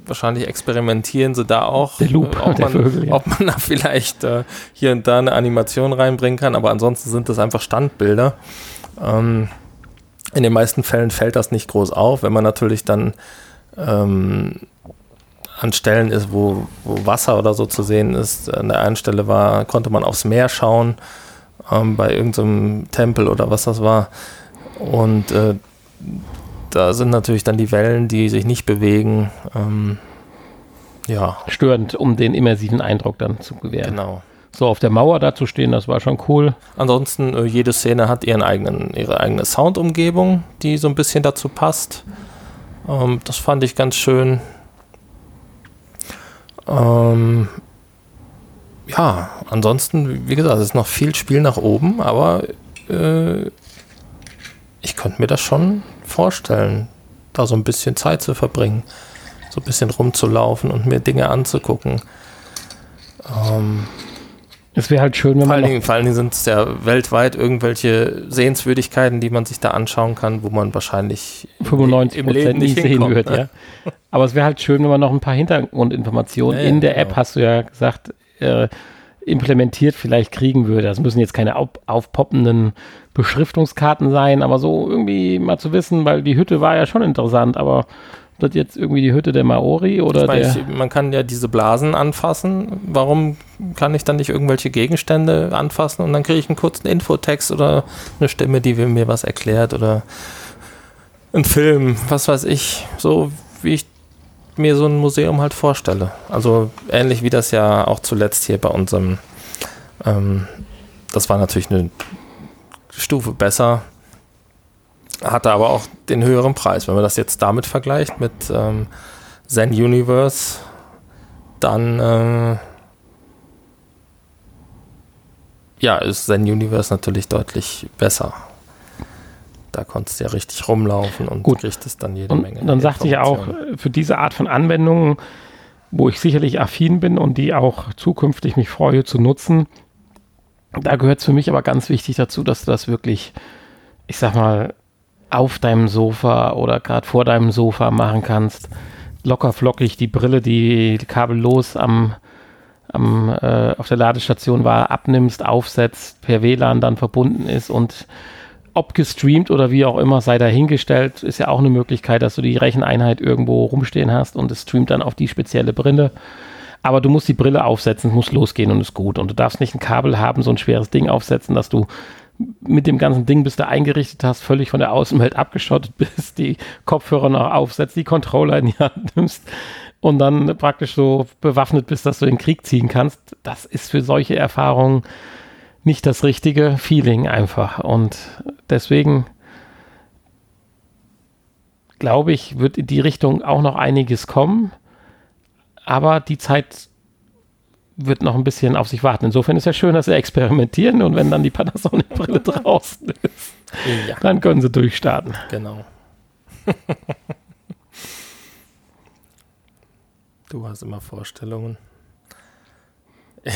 wahrscheinlich experimentieren sie da auch, Der Loop äh, ob, *laughs* man, Vögel, ja. ob man da vielleicht äh, hier und da eine Animation reinbringen kann, aber ansonsten sind das einfach Standbilder. Ähm, in den meisten Fällen fällt das nicht groß auf, wenn man natürlich dann ähm, an Stellen ist, wo, wo Wasser oder so zu sehen ist. An der einen Stelle war, konnte man aufs Meer schauen, ähm, bei irgendeinem Tempel oder was das war. Und äh, da sind natürlich dann die Wellen, die sich nicht bewegen. Ähm, ja, Störend, um den immersiven Eindruck dann zu gewähren. genau. So auf der Mauer da zu stehen, das war schon cool. Ansonsten, äh, jede Szene hat ihren eigenen, ihre eigene Soundumgebung, die so ein bisschen dazu passt. Ähm, das fand ich ganz schön. Ähm, ja, ansonsten, wie gesagt, es ist noch viel Spiel nach oben, aber äh, ich könnte mir das schon vorstellen, da so ein bisschen Zeit zu verbringen, so ein bisschen rumzulaufen und mir Dinge anzugucken. Ähm, Es wäre halt schön, wenn Vor man allen Dingen, vor allen Dingen sind es ja weltweit irgendwelche Sehenswürdigkeiten, die man sich da anschauen kann, wo man wahrscheinlich 95 im Leben nicht sehen hinkommt, wird, ne? ja. Aber es wäre halt schön, wenn man noch ein paar Hintergrundinformationen Ja, in der App, genau. hast du ja gesagt, äh, implementiert vielleicht kriegen würde. Das müssen jetzt keine auf, aufpoppenden Beschriftungskarten sein, aber so irgendwie mal zu wissen, weil die Hütte war ja schon interessant, aber das jetzt irgendwie die Hütte der Maori oder meine, der. man kann ja diese Blasen anfassen. Warum kann ich dann nicht irgendwelche Gegenstände anfassen und dann kriege ich einen kurzen Infotext oder eine Stimme, die mir was erklärt oder ein Film, was weiß ich, so wie ich mir so ein Museum halt vorstelle. Also ähnlich wie das ja auch zuletzt hier bei unserem, ähm, das war natürlich eine Stufe besser, hatte aber auch den höheren Preis. Wenn man das jetzt damit vergleicht mit ähm, Zen Universe, dann äh, ja, ist Zen Universe natürlich deutlich besser. Da konntest du ja richtig rumlaufen und Gut. kriegtest dann jede Und Menge. dann sagte ich auch, äh, für diese Art von Anwendungen, wo ich sicherlich affin bin und die auch zukünftig mich freue zu nutzen, da gehört es für mich aber ganz wichtig dazu, dass du das wirklich, ich sag mal, auf deinem Sofa oder gerade vor deinem Sofa machen kannst. Locker flockig die Brille, die kabellos am, am, äh, auf der Ladestation war, abnimmst, aufsetzt, per WLAN dann verbunden ist und ob gestreamt oder wie auch immer, sei dahingestellt, ist ja auch eine Möglichkeit, dass du die Recheneinheit irgendwo rumstehen hast und es streamt dann auf die spezielle Brille. Aber du musst die Brille aufsetzen, es muss losgehen und ist gut. Und du darfst nicht ein Kabel haben, so ein schweres Ding aufsetzen, dass du mit dem ganzen Ding, bis du eingerichtet hast, völlig von der Außenwelt abgeschottet *laughs* bist, die Kopfhörer noch aufsetzt, die Controller in die Hand nimmst und dann praktisch so bewaffnet bist, dass du in den Krieg ziehen kannst. Das ist für solche Erfahrungen nicht das richtige Feeling einfach. Und deswegen glaube ich, wird in die Richtung auch noch einiges kommen. Aber die Zeit wird noch ein bisschen auf sich warten. Insofern ist ja schön, dass sie experimentieren und wenn dann die Panasonic-Brille *laughs* draußen ist, Ja, dann können sie durchstarten. genau. *laughs* du hast immer Vorstellungen. *laughs*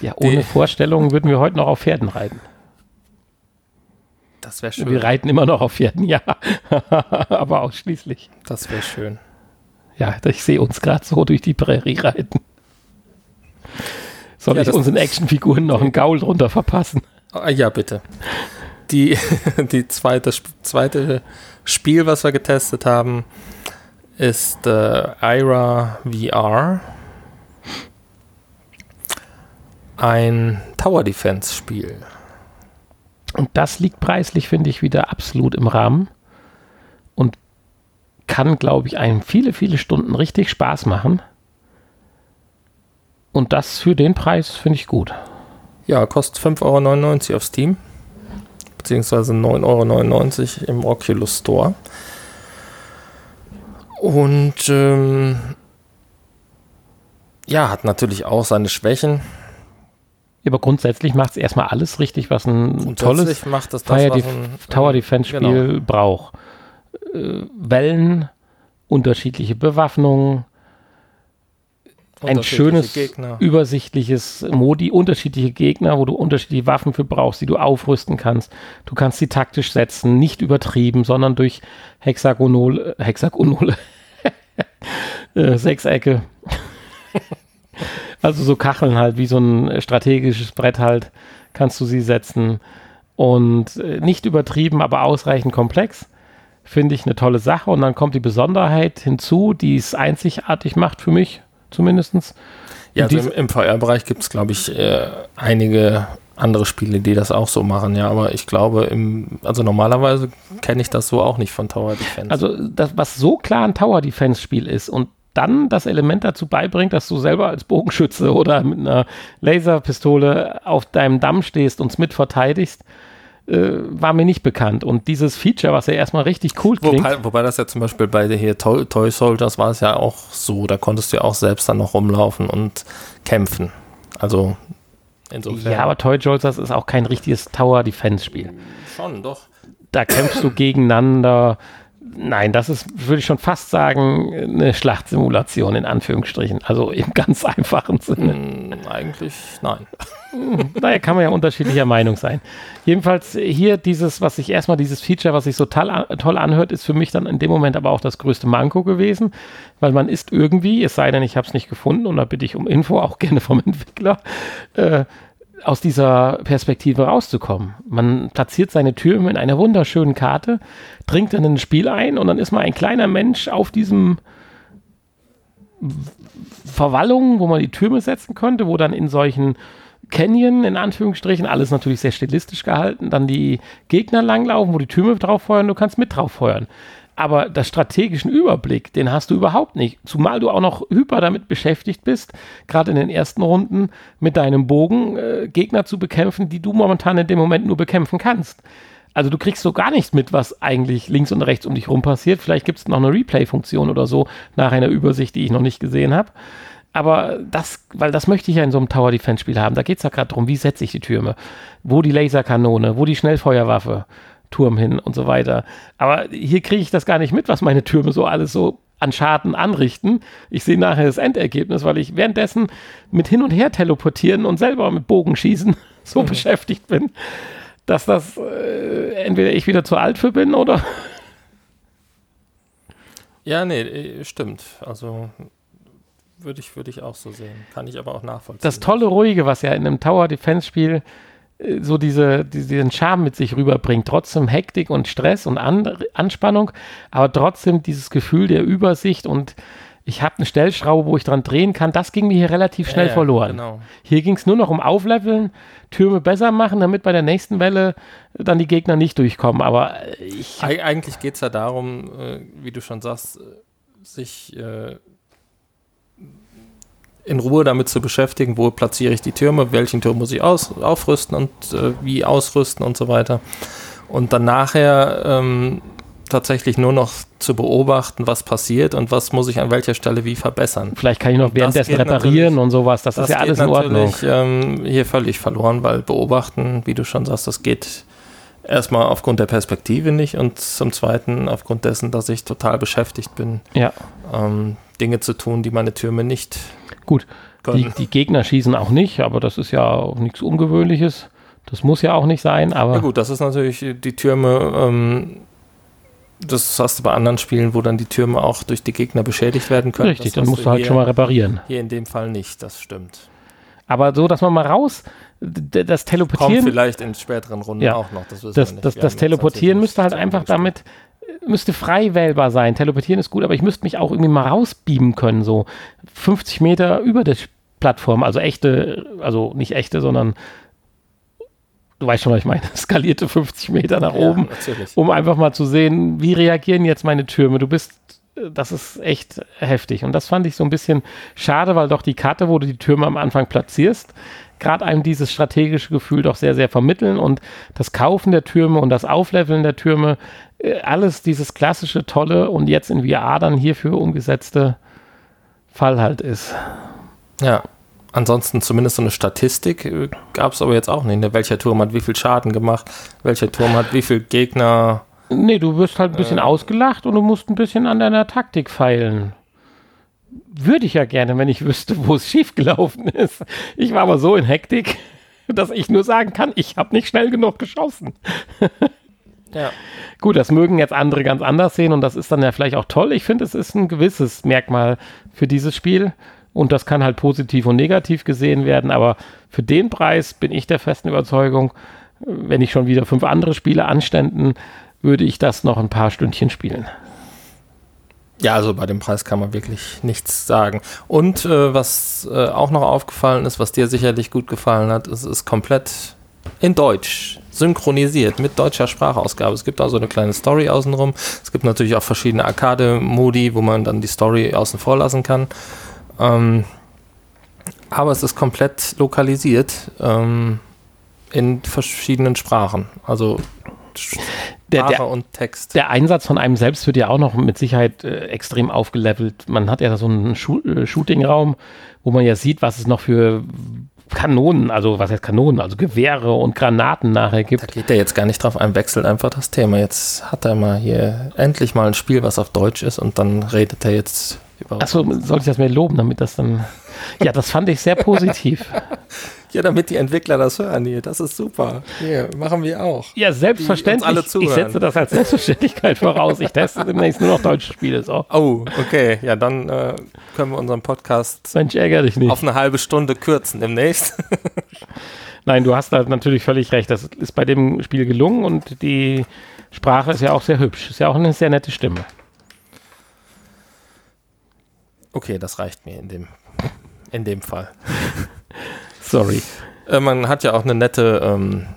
Ja, ohne Vorstellungen würden wir heute noch auf Pferden reiten. Das wäre schön. Wir reiten immer noch auf Pferden, ja. Aber ausschließlich. Das wäre schön. Ja, ich sehe uns gerade so durch die Prärie reiten. Soll Ja, ich unseren Actionfiguren noch einen Gaul drunter verpassen? Ah, ja, bitte. Die, *laughs* die zweite, zweite Spiel, was wir getestet haben, ist äh, Ira VR. Ein Tower Defense Spiel. Und das liegt preislich, finde ich, wieder absolut im Rahmen kann, glaube ich, einem viele, viele Stunden richtig Spaß machen. Und das für den Preis finde ich gut. Ja, kostet 5,99 Euro auf Steam. Beziehungsweise 9,99 Euro im Oculus Store. Und ähm, ja, hat natürlich auch seine Schwächen. Aber grundsätzlich macht es erstmal alles richtig, was ein tolles macht das das, Fire Def Tower Defense Spiel genau. braucht. Äh, Wellen, unterschiedliche Bewaffnungen, ein schönes, Gegner. übersichtliches Modi, unterschiedliche Gegner, wo du unterschiedliche Waffen für brauchst, die du aufrüsten kannst. Du kannst sie taktisch setzen, nicht übertrieben, sondern durch Hexagonole, Hexagonole, *laughs* äh, Sechsecke. *laughs* also so Kacheln halt, wie so ein strategisches Brett halt, kannst du sie setzen. Und äh, nicht übertrieben, aber ausreichend komplex. Finde ich eine tolle Sache. Und dann kommt die Besonderheit hinzu, die es einzigartig macht für mich, zumindestens. Ja, also im, im VR-Bereich gibt es, glaube ich, äh, einige andere Spiele, die das auch so machen, ja, aber ich glaube, im, also normalerweise kenne ich das so auch nicht von Tower Defense. Also das, was so klar ein Tower Defense Spiel ist und dann das Element dazu beibringt, dass du selber als Bogenschütze *laughs* oder mit einer Laserpistole auf deinem Damm stehst und es mit verteidigst, äh, war mir nicht bekannt. Und dieses Feature, was ja erstmal richtig cool klingt, wobei, wobei das ja zum Beispiel bei der hier Toy, Toy Soldiers war es ja auch so, da konntest du ja auch selbst dann noch rumlaufen und kämpfen. Also insofern. ja, aber Toy Soldiers ist auch kein richtiges Tower Defense Spiel. schon, doch. Da kämpfst du gegeneinander. Nein, das ist, würde ich schon fast sagen, eine Schlachtsimulation in Anführungsstrichen. Also im *laughs* ganz einfachen Sinne. Hm, eigentlich nein. *laughs* Naja, kann man ja unterschiedlicher Meinung sein. Jedenfalls hier dieses, was sich erstmal dieses Feature, was sich so toll, toll anhört, ist für mich dann in dem Moment aber auch das größte Manko gewesen, weil man ist irgendwie, es sei denn, ich habe es nicht gefunden und da bitte ich um Info, auch gerne vom *laughs* Entwickler, äh, aus dieser Perspektive rauszukommen. Man platziert seine Türme in einer wunderschönen Karte, dringt dann in ein Spiel ein und dann ist man ein kleiner Mensch auf diesem Verwallung, wo man die Türme setzen könnte, wo dann in solchen Canyon, in Anführungsstrichen, alles natürlich sehr stilistisch gehalten, dann die Gegner langlaufen, wo die Türme drauf feuern, du kannst mit drauf feuern. Aber das strategischen Überblick, den hast du überhaupt nicht. Zumal du auch noch hyper damit beschäftigt bist, gerade in den ersten Runden mit deinem Bogen äh, Gegner zu bekämpfen, die du momentan in dem Moment nur bekämpfen kannst. Also du kriegst so gar nichts mit, was eigentlich links und rechts um dich rum passiert. Vielleicht gibt es noch eine Replay-Funktion oder so nach einer Übersicht, die ich noch nicht gesehen habe. Aber das, weil das möchte ich ja in so einem Tower Defense Spiel haben. Da geht es ja gerade darum, wie setze ich die Türme? Wo die Laserkanone? Wo die Schnellfeuerwaffe? Turm hin und so weiter. Aber hier kriege ich das gar nicht mit, was meine Türme so alles so an Schaden anrichten. Ich sehe nachher das Endergebnis, weil ich währenddessen mit hin und her teleportieren und selber mit Bogen schießen *laughs* so mhm. beschäftigt bin, dass das äh, entweder ich wieder zu alt für bin oder. *laughs* Ja, nee, äh, stimmt. Also würde ich, würde ich auch so sehen. Kann ich aber auch nachvollziehen. Das tolle Ruhige, was ja in einem Tower Defense Spiel so diese, diesen Charme mit sich rüberbringt. Trotzdem Hektik und Stress und An Anspannung, aber trotzdem dieses Gefühl der Übersicht und ich habe eine Stellschraube, wo ich dran drehen kann. Das ging mir hier relativ schnell ja, verloren. Genau. Hier ging es nur noch um Aufleveln, Türme besser machen, damit bei der nächsten Welle dann die Gegner nicht durchkommen. Aber ich. Eig eigentlich geht es ja darum, äh, wie du schon sagst, sich äh, in Ruhe damit zu beschäftigen, wo platziere ich die Türme, welchen Turm muss ich aus, aufrüsten und äh, wie ausrüsten und so weiter. Und dann nachher ähm, tatsächlich nur noch zu beobachten, was passiert und was muss ich an welcher Stelle wie verbessern. Vielleicht kann ich noch währenddessen reparieren und sowas, das, das ist ja alles in Ordnung. Ähm, hier völlig verloren, weil beobachten, wie du schon sagst, das geht erstmal aufgrund der Perspektive nicht und zum Zweiten aufgrund dessen, dass ich total beschäftigt bin, ja. ähm, Dinge zu tun, die meine Türme nicht Gut, die, die, Gegner schießen auch nicht, aber das ist ja auch nichts Ungewöhnliches. Das muss ja auch nicht sein, aber. Ja gut, das ist natürlich die Türme, ähm, das hast du bei anderen Spielen, wo dann die Türme auch durch die Gegner beschädigt werden können. Richtig, das dann musst du halt hier, schon mal reparieren. Hier in dem Fall nicht, das stimmt. Aber so, dass man mal raus, das Teleportieren. Kommt vielleicht in späteren Runden ja, auch noch. Das, das, das, das Teleportieren müsste halt einfach damit müsste frei wählbar sein. Teleportieren ist gut, aber ich müsste mich auch irgendwie mal rausbeamen können, so 50 Meter über der Plattform, also echte, also nicht echte, sondern du weißt schon, was ich meine, *laughs* skalierte 50 Meter nach ja, oben, natürlich. um einfach mal zu sehen, wie reagieren jetzt meine Türme. Du bist, das ist echt heftig. Und das fand ich so ein bisschen schade, weil doch die Karte, wo du die Türme am Anfang platzierst, gerade einem dieses strategische Gefühl doch sehr, sehr vermitteln und das Kaufen der Türme und das Aufleveln der Türme, äh, alles dieses klassische, tolle und jetzt in VR dann hierfür umgesetzte Fall halt ist. Ja, ansonsten zumindest so eine Statistik äh, gab es aber jetzt auch nicht. Ne? Welcher Turm hat wie viel Schaden gemacht, welcher Turm hat wie viel Gegner. Nee, du wirst halt ein bisschen äh, ausgelacht und du musst ein bisschen an deiner Taktik feilen würde ich ja gerne, wenn ich wüsste, wo es schiefgelaufen ist. Ich war aber so in Hektik, dass ich nur sagen kann, ich habe nicht schnell genug geschossen. ja. Gut, das mögen jetzt andere ganz anders sehen und das ist dann ja vielleicht auch toll. Ich finde, es ist ein gewisses Merkmal für dieses Spiel und das kann halt positiv und negativ gesehen werden, aber für den Preis bin ich der festen Überzeugung, wenn ich schon wieder fünf andere Spiele anständen, würde ich das noch ein paar Stündchen spielen. Ja, also bei dem Preis kann man wirklich nichts sagen. Und äh, was äh, auch noch aufgefallen ist, was dir sicherlich gut gefallen hat, ist, ist komplett in Deutsch synchronisiert mit deutscher Sprachausgabe. Es gibt also eine kleine Story außenrum. Es gibt natürlich auch verschiedene Arcade-Modi, wo man dann die Story außen vor lassen kann. Ähm, aber es ist komplett lokalisiert ähm, in verschiedenen Sprachen. Also der, der, und Text. Der Einsatz von einem selbst wird ja auch noch mit Sicherheit äh, extrem aufgelevelt. Man hat ja so einen Schu äh, Shooting-Raum, wo man ja sieht, was es noch für Kanonen, also was heißt Kanonen, also Gewehre und Granaten nachher gibt. Da geht er jetzt gar nicht drauf ein, wechselt einfach das Thema. Jetzt hat er mal hier endlich mal ein Spiel, was auf Deutsch ist und dann redet er jetzt über. Achso, soll ich das mehr loben, damit das dann. Ja, das fand ich sehr positiv. *laughs* Ja, damit die Entwickler das hören hier. Das ist super. Hier, machen wir auch. Ja, selbstverständlich. Ich setze das als Selbstverständlichkeit voraus. Ich teste demnächst nur noch deutsche Spiele. So. Oh, okay. Ja, dann äh, können wir unseren Podcast Mensch, ärger dich nicht. auf eine halbe Stunde kürzen demnächst. *laughs* Nein, du hast da natürlich völlig recht. Das ist bei dem Spiel gelungen und die Sprache ist ja auch sehr hübsch. Ist ja auch eine sehr nette Stimme. Okay, das reicht mir in dem, in dem Fall. *laughs* Sorry. Äh, man hat ja auch eine nette, ähm,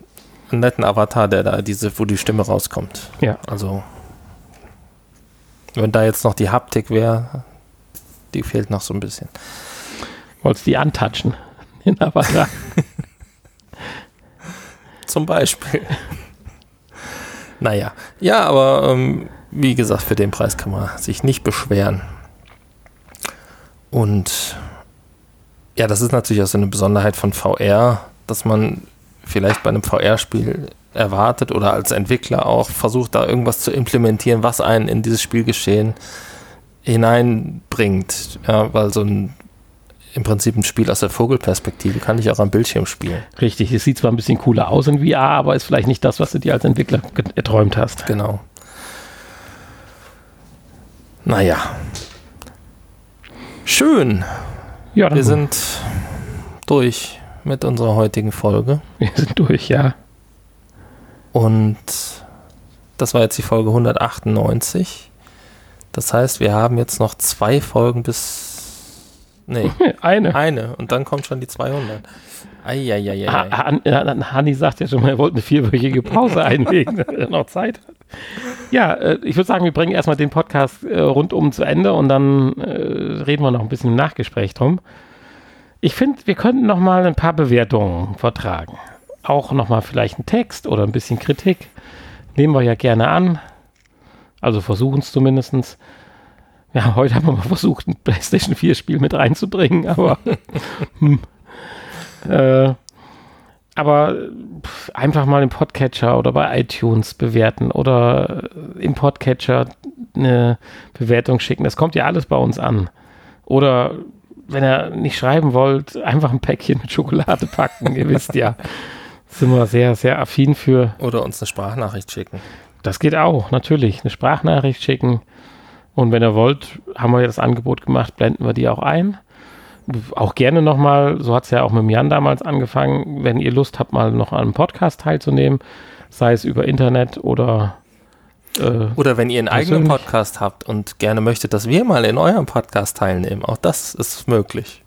einen netten Avatar, der da diese, wo die Stimme rauskommt. Ja. Also, wenn da jetzt noch die Haptik wäre, die fehlt noch so ein bisschen. Wolltest die antatschen, *laughs* den Avatar? *laughs* Zum Beispiel. *laughs* naja. Ja, aber ähm, wie gesagt, für den Preis kann man sich nicht beschweren. Und ja, das ist natürlich auch so eine Besonderheit von VR, dass man vielleicht bei einem VR-Spiel erwartet oder als Entwickler auch versucht, da irgendwas zu implementieren, was einen in dieses Spielgeschehen hineinbringt. Ja, weil so ein im Prinzip ein Spiel aus der Vogelperspektive kann ich auch am Bildschirm spielen. Richtig, es sieht zwar ein bisschen cooler aus in VR, aber ist vielleicht nicht das, was du dir als Entwickler erträumt hast. Genau. Naja. Schön. Ja, wir sind durch mit unserer heutigen Folge. Wir sind durch, ja. Und das war jetzt die Folge 198. Das heißt, wir haben jetzt noch zwei Folgen bis. Nee. *laughs* Eine. Eine. Und dann kommt schon die 200. Eieieiei. Ha, Hanni sagt ja schon mal, er wollte eine vierwöchige Pause *laughs* einlegen, wenn er noch Zeit hat. Ja, äh, ich würde sagen, wir bringen erstmal den Podcast äh, rundum zu Ende und dann äh, reden wir noch ein bisschen im Nachgespräch drum. Ich finde, wir könnten noch mal ein paar Bewertungen vertragen. Auch noch mal vielleicht einen Text oder ein bisschen Kritik. Nehmen wir ja gerne an. Also versuchen es zumindest. Ja, heute haben wir mal versucht, ein PlayStation 4 Spiel mit reinzubringen, aber *laughs* hm. äh, aber einfach mal im Podcatcher oder bei iTunes bewerten oder im Podcatcher eine Bewertung schicken. Das kommt ja alles bei uns an. Oder wenn ihr nicht schreiben wollt, einfach ein Päckchen mit Schokolade packen. Ihr wisst ja, *laughs* sind wir sehr, sehr affin für. Oder uns eine Sprachnachricht schicken. Das geht auch, natürlich. Eine Sprachnachricht schicken. Und wenn ihr wollt, haben wir ja das Angebot gemacht, blenden wir die auch ein auch gerne nochmal, so hat es ja auch mit Jan damals angefangen, wenn ihr Lust habt, mal noch an einem Podcast teilzunehmen, sei es über Internet oder äh, oder wenn ihr einen eigenen Podcast habt und gerne möchtet, dass wir mal in eurem Podcast teilnehmen, auch das ist möglich.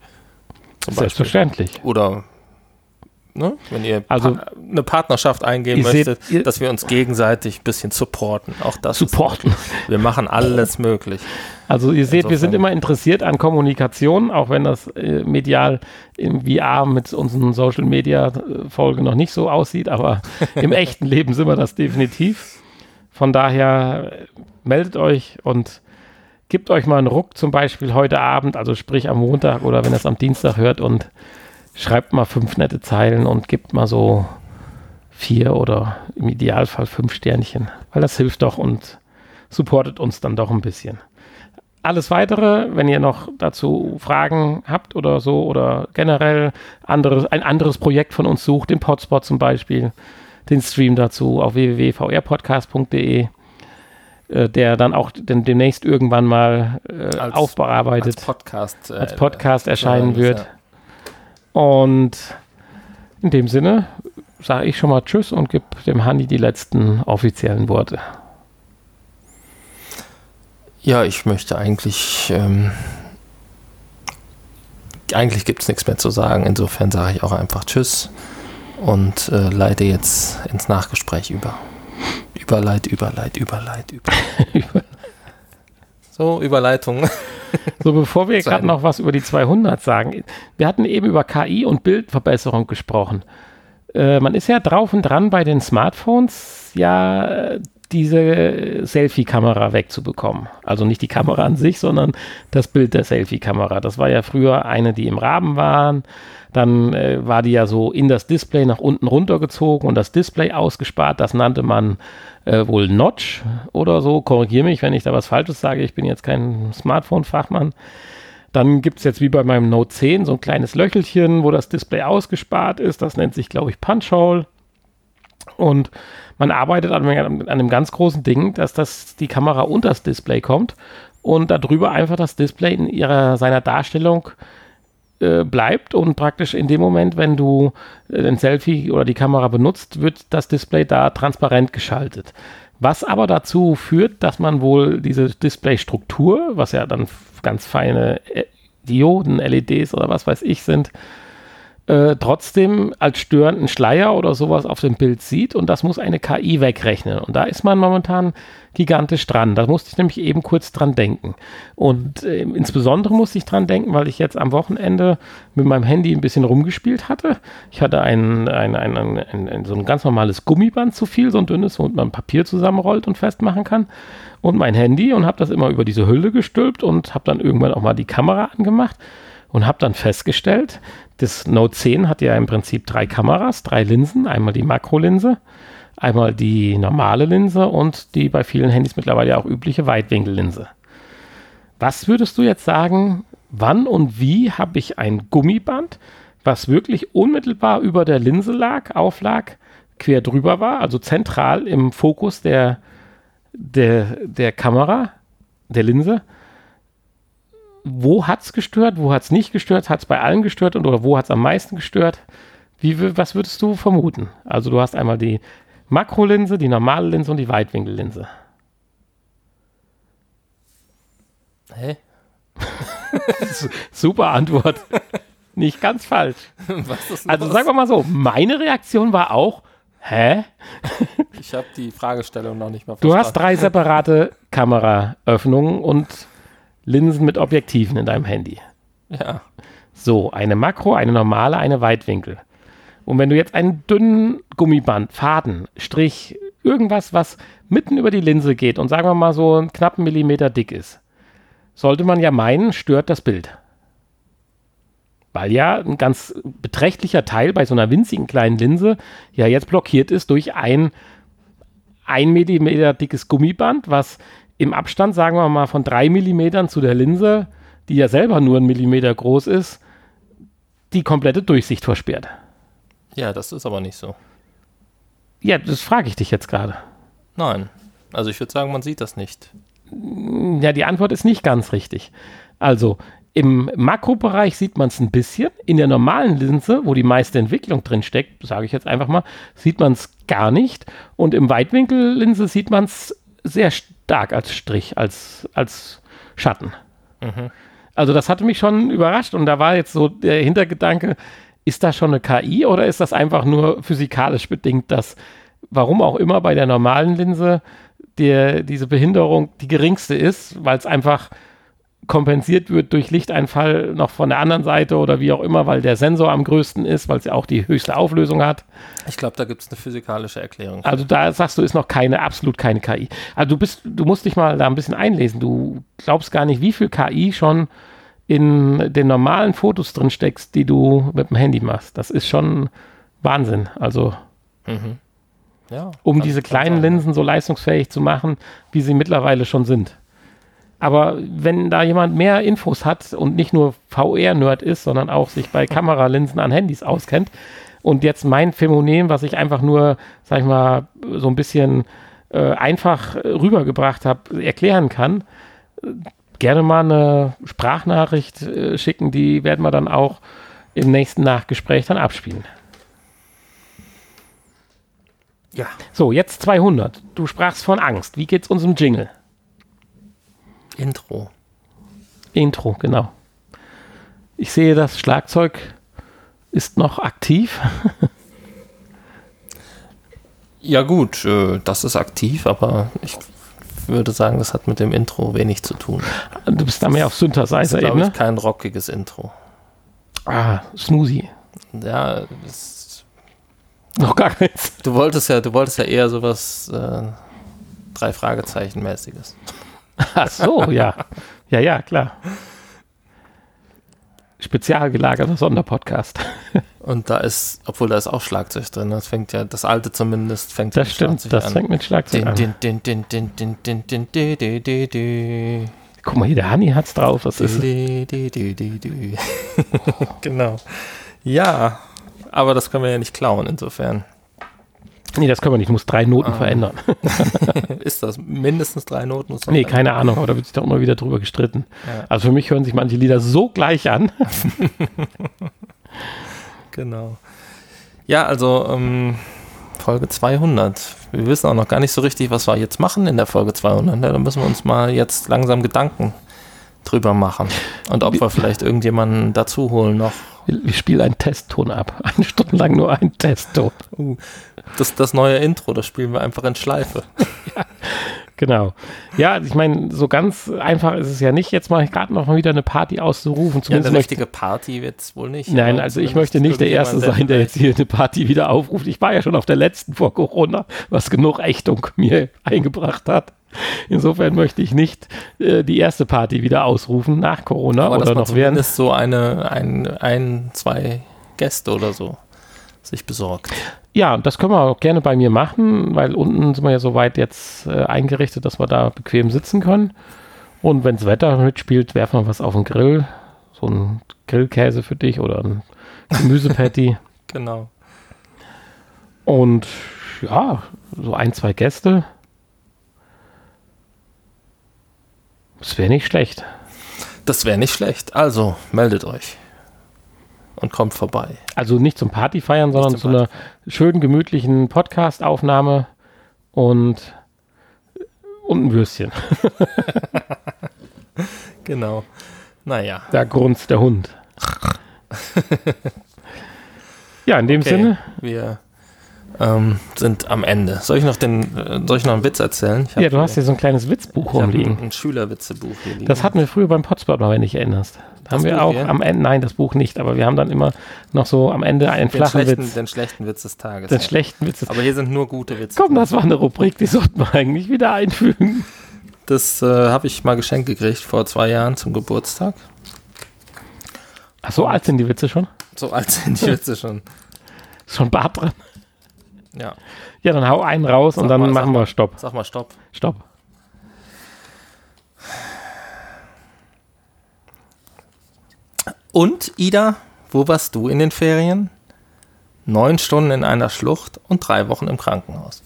Selbstverständlich. Oder Ne? Wenn ihr also, pa eine Partnerschaft eingehen möchtet, seht, dass wir uns gegenseitig ein bisschen supporten. Auch das. Supporten. wir machen alles möglich. Also ihr seht, Insofern. wir sind immer interessiert an Kommunikation, auch wenn das äh, medial im VR mit unseren Social Media äh, Folgen noch nicht so aussieht, aber *laughs* im echten Leben sind wir das definitiv. Von daher äh, meldet euch und gebt euch mal einen Ruck, zum Beispiel heute Abend, also sprich am Montag oder wenn ihr es am Dienstag hört und schreibt mal fünf nette Zeilen und gibt mal so vier oder im Idealfall fünf Sternchen, weil das hilft doch und supportet uns dann doch ein bisschen. Alles weitere, wenn ihr noch dazu Fragen habt oder so oder generell anderes, ein anderes Projekt von uns sucht, den Podspot zum Beispiel, den Stream dazu auf www.vrpodcast.de, äh, der dann auch demnächst irgendwann mal äh, als, aufbearbeitet als Podcast, äh, als Podcast erscheinen wird. Ja. Und in dem Sinne sage ich schon mal Tschüss und gebe dem Hanni die letzten offiziellen Worte. Ja, ich möchte eigentlich. Ähm, eigentlich gibt es nichts mehr zu sagen. Insofern sage ich auch einfach Tschüss und äh, leite jetzt ins Nachgespräch über. Überleit, überleit, überleit, überleit. *laughs* so, Überleitung. So, bevor wir *laughs* gerade noch was über die 200 sagen. Wir hatten eben über KI und Bildverbesserung gesprochen. Äh, man ist ja drauf und dran bei den Smartphones ja diese Selfie-Kamera wegzubekommen. Also nicht die Kamera an sich, sondern das Bild der Selfie-Kamera. Das war ja früher eine, die im Rahmen waren. Dann äh, war die ja so in das Display nach unten runtergezogen und das Display ausgespart. Das nannte man äh, wohl Notch oder so. Korrigiere mich, wenn ich da was Falsches sage. Ich bin jetzt kein Smartphone-Fachmann. Dann gibt es jetzt wie bei meinem Note 10 so ein kleines Löchelchen, wo das Display ausgespart ist. Das nennt sich, glaube ich, Punch Hole. Und man arbeitet an, an, einem ganz großen Ding, dass das die Kamera unter das Display kommt und darüber einfach das Display in ihrer seiner Darstellung äh, bleibt und praktisch in dem Moment, wenn du äh, ein Selfie oder die Kamera benutzt, wird das Display da transparent geschaltet. Was aber dazu führt, dass man wohl diese Displaystruktur, was ja dann ganz feine äh, Dioden, LEDs oder was weiß ich sind, äh, trotzdem als störenden Schleier oder sowas auf dem Bild sieht und das muss eine KI wegrechnen. Und da ist man momentan gigantisch dran. Da musste ich nämlich eben kurz dran denken. Und äh, insbesondere musste ich dran denken, weil ich jetzt am Wochenende mit meinem Handy ein bisschen rumgespielt hatte. Ich hatte ein, ein, ein, ein, so ein ganz normales Gummiband zu viel, so ein dünnes, womit man Papier zusammenrollt und festmachen kann. Und mein Handy und habe das immer über diese Hülle gestülpt und habe dann irgendwann auch mal die Kamera angemacht und habe dann festgestellt, das Note 10 hat ja im Prinzip drei Kameras, drei Linsen. Einmal die Makrolinse, einmal die normale Linse und die bei vielen Handys mittlerweile auch übliche Weitwinkellinse. Was würdest du jetzt sagen, wann und wie habe ich ein Gummiband, was wirklich unmittelbar über der Linse lag, auflag, quer drüber war, also zentral im Fokus der, der, der Kamera, der Linse, wo hat es gestört, wo hat es nicht gestört, hat es bei allen gestört und oder wo hat es am meisten gestört? Wie, was würdest du vermuten? Also du hast einmal die Makrolinse, die normale Linse und die Weitwinkellinse. Hä? *laughs* Super Antwort. Nicht ganz falsch. also sagen wir mal so, meine Reaktion war auch, hä? ich habe die Fragestellung noch nicht mal verstanden. Du hast drei separate Kameraöffnungen und Linsen mit Objektiven in deinem Handy. Ja. So, eine Makro, eine normale, eine Weitwinkel. Und wenn du jetzt einen dünnen Gummiband, Faden, Strich, irgendwas, was mitten über die Linse geht und sagen wir mal so einen knappen Millimeter dick ist, sollte man ja meinen, stört das Bild. Weil ja ein ganz beträchtlicher Teil bei so einer winzigen kleinen Linse ja jetzt blockiert ist durch ein ein Millimeter dickes Gummiband, was im Abstand, sagen wir mal, von drei Millimetern zu der Linse, die ja selber nur ein Millimeter groß ist, die komplette Durchsicht versperrt. Ja, das ist aber nicht so. Ja, das frage ich dich jetzt gerade. Nein. Also ich würde sagen, man sieht das nicht. Ja, die Antwort ist nicht ganz richtig. Also im Makrobereich sieht man es ein bisschen. In der normalen Linse, wo die meiste Entwicklung drin steckt, sage ich jetzt einfach mal, sieht man es gar nicht. Und im Weitwinkellinse sieht man es sehr stark als Strich, als, als Schatten. Mhm. Also das hatte mich schon überrascht und da war jetzt so der Hintergedanke, ist das schon eine KI oder ist das einfach nur physikalisch bedingt, dass warum auch immer bei der normalen Linse der, diese Behinderung die geringste ist, weil es einfach kompensiert wird durch Lichteinfall noch von der anderen Seite oder wie auch immer, weil der Sensor am größten ist, weil es ja auch die höchste Auflösung hat. Ich glaube, da gibt es eine physikalische Erklärung. Also da sagst du, ist noch keine, absolut keine KI. Also du bist, du musst dich mal da ein bisschen einlesen. Du glaubst gar nicht, wie viel KI schon in den normalen Fotos drin steckst, die du mit dem Handy machst. Das ist schon Wahnsinn. Also mhm. ja, um diese kleinen sein. Linsen so leistungsfähig zu machen, wie sie mittlerweile schon sind. Aber wenn da jemand mehr Infos hat und nicht nur VR-Nerd ist, sondern auch sich bei Kameralinsen an Handys auskennt und jetzt mein Phänomen, was ich einfach nur, sag ich mal, so ein bisschen äh, einfach rübergebracht habe, erklären kann, gerne mal eine Sprachnachricht äh, schicken, die werden wir dann auch im nächsten Nachgespräch dann abspielen. Ja. So, jetzt 200. Du sprachst von Angst. Wie geht's unserem Jingle? Intro. Intro, genau. Ich sehe, das Schlagzeug ist noch aktiv. ja gut, äh, das ist aktiv, aber ich würde sagen, das hat mit dem Intro wenig zu tun. Du bist da mehr auf Synthesizer eben, ne? kein rockiges Intro. Ah, Smoothie. Ja, das noch gar keins. Du wolltest ja, du wolltest ja eher sowas äh, drei Fragezeichen mäßiges. Ach so, ja. Ja, ja, klar. Spezial gelagerter Sonderpodcast. Und da ist, obwohl da ist auch Schlagzeug drin. Das fängt ja, das alte zumindest fängt Das stimmt, das an. fängt mit Schlagzeug an. Guck mal hier, der Hanni hat's drauf. Das ist, *laughs* genau. Ja, aber das können wir ja nicht klauen, insofern. Nee, das können wir nicht. Ich muss drei Noten Ah. verändern. *laughs* ist das mindestens drei Noten? Nee, keine Ahnung, aber da wird sich doch immer wieder drüber gestritten. Ja. Also für mich hören sich manche Lieder so gleich an. *laughs* Genau. Ja, also ähm, Folge 200. Wir wissen auch noch gar nicht so richtig, was wir jetzt machen in der Folge 200. Ne? Da müssen wir uns mal jetzt langsam Gedanken drüber machen. Und ob wir vielleicht irgendjemanden dazu holen noch. Wir, wir spielen einen Testton ab. Eine Stunde lang nur einen Testton. Uh, das, das neue Intro, das spielen wir einfach in Schleife. *laughs* Genau. Ja, ich meine, so ganz einfach ist es ja nicht, jetzt mal gerade noch mal wieder eine Party auszurufen. Ja, Zumindest eine möchte, richtige Party wird es wohl nicht. Nein, also ich möchte nicht der Erste sein, der jetzt hier eine Party wieder aufruft. Ich war ja schon auf der letzten vor Corona, was genug Ächtung mir eingebracht hat. Insofern möchte ich nicht äh, die erste Party wieder ausrufen nach Corona aber oder noch während. zumindest so eine, ein, ein, zwei Gäste oder so sich besorgt. Ja, das können wir auch gerne bei mir machen, weil unten sind wir ja soweit jetzt äh, eingerichtet, dass wir da bequem sitzen können. Und wenn das Wetter mitspielt, werfen wir was auf den Grill. So ein Grillkäse für dich oder ein Gemüsepatty. *laughs* Genau. Und ja, so ein, zwei Gäste. Das wäre nicht schlecht. Das wäre nicht schlecht. Also meldet euch und kommt vorbei. Also nicht zum Party feiern, sondern zum zu einer schönen, gemütlichen Podcast-Aufnahme und, und ein Würstchen. *laughs* Genau. Naja. Da grunzt der Hund. *laughs* ja, in dem Okay. Sinne. Wir ähm, sind am Ende. Soll ich noch den, äh, soll ich noch einen Witz erzählen? Ich Ja, du hast hier so ein kleines Witzbuch ich rumliegen. ein, ein Schülerwitzebuch hier liegen. Das hatten wir früher beim Potspot mal, wenn du dich erinnerst. Da haben wir Buch auch hier? am Ende, nein, das Buch nicht, aber wir haben dann immer noch so am Ende einen den flachen schlechten, Witz. den schlechten Witz des Tages. Den ja. schlechten Witz. Aber hier sind nur gute Witze. Komm, das war eine Rubrik, die sollten wir eigentlich wieder einfügen. Das äh, habe ich mal geschenkt gekriegt vor zwei Jahren zum Geburtstag. Ach, so alt sind die Witze schon? So alt sind die Witze schon. *laughs* Schon Bart dran. Ja. Ja, dann hau einen raus und Sag dann mal, machen wir Stopp. Sag mal Stopp. Stopp. Und, Ida, wo warst du in den Ferien? Neun Stunden in einer Schlucht und drei Wochen im Krankenhaus.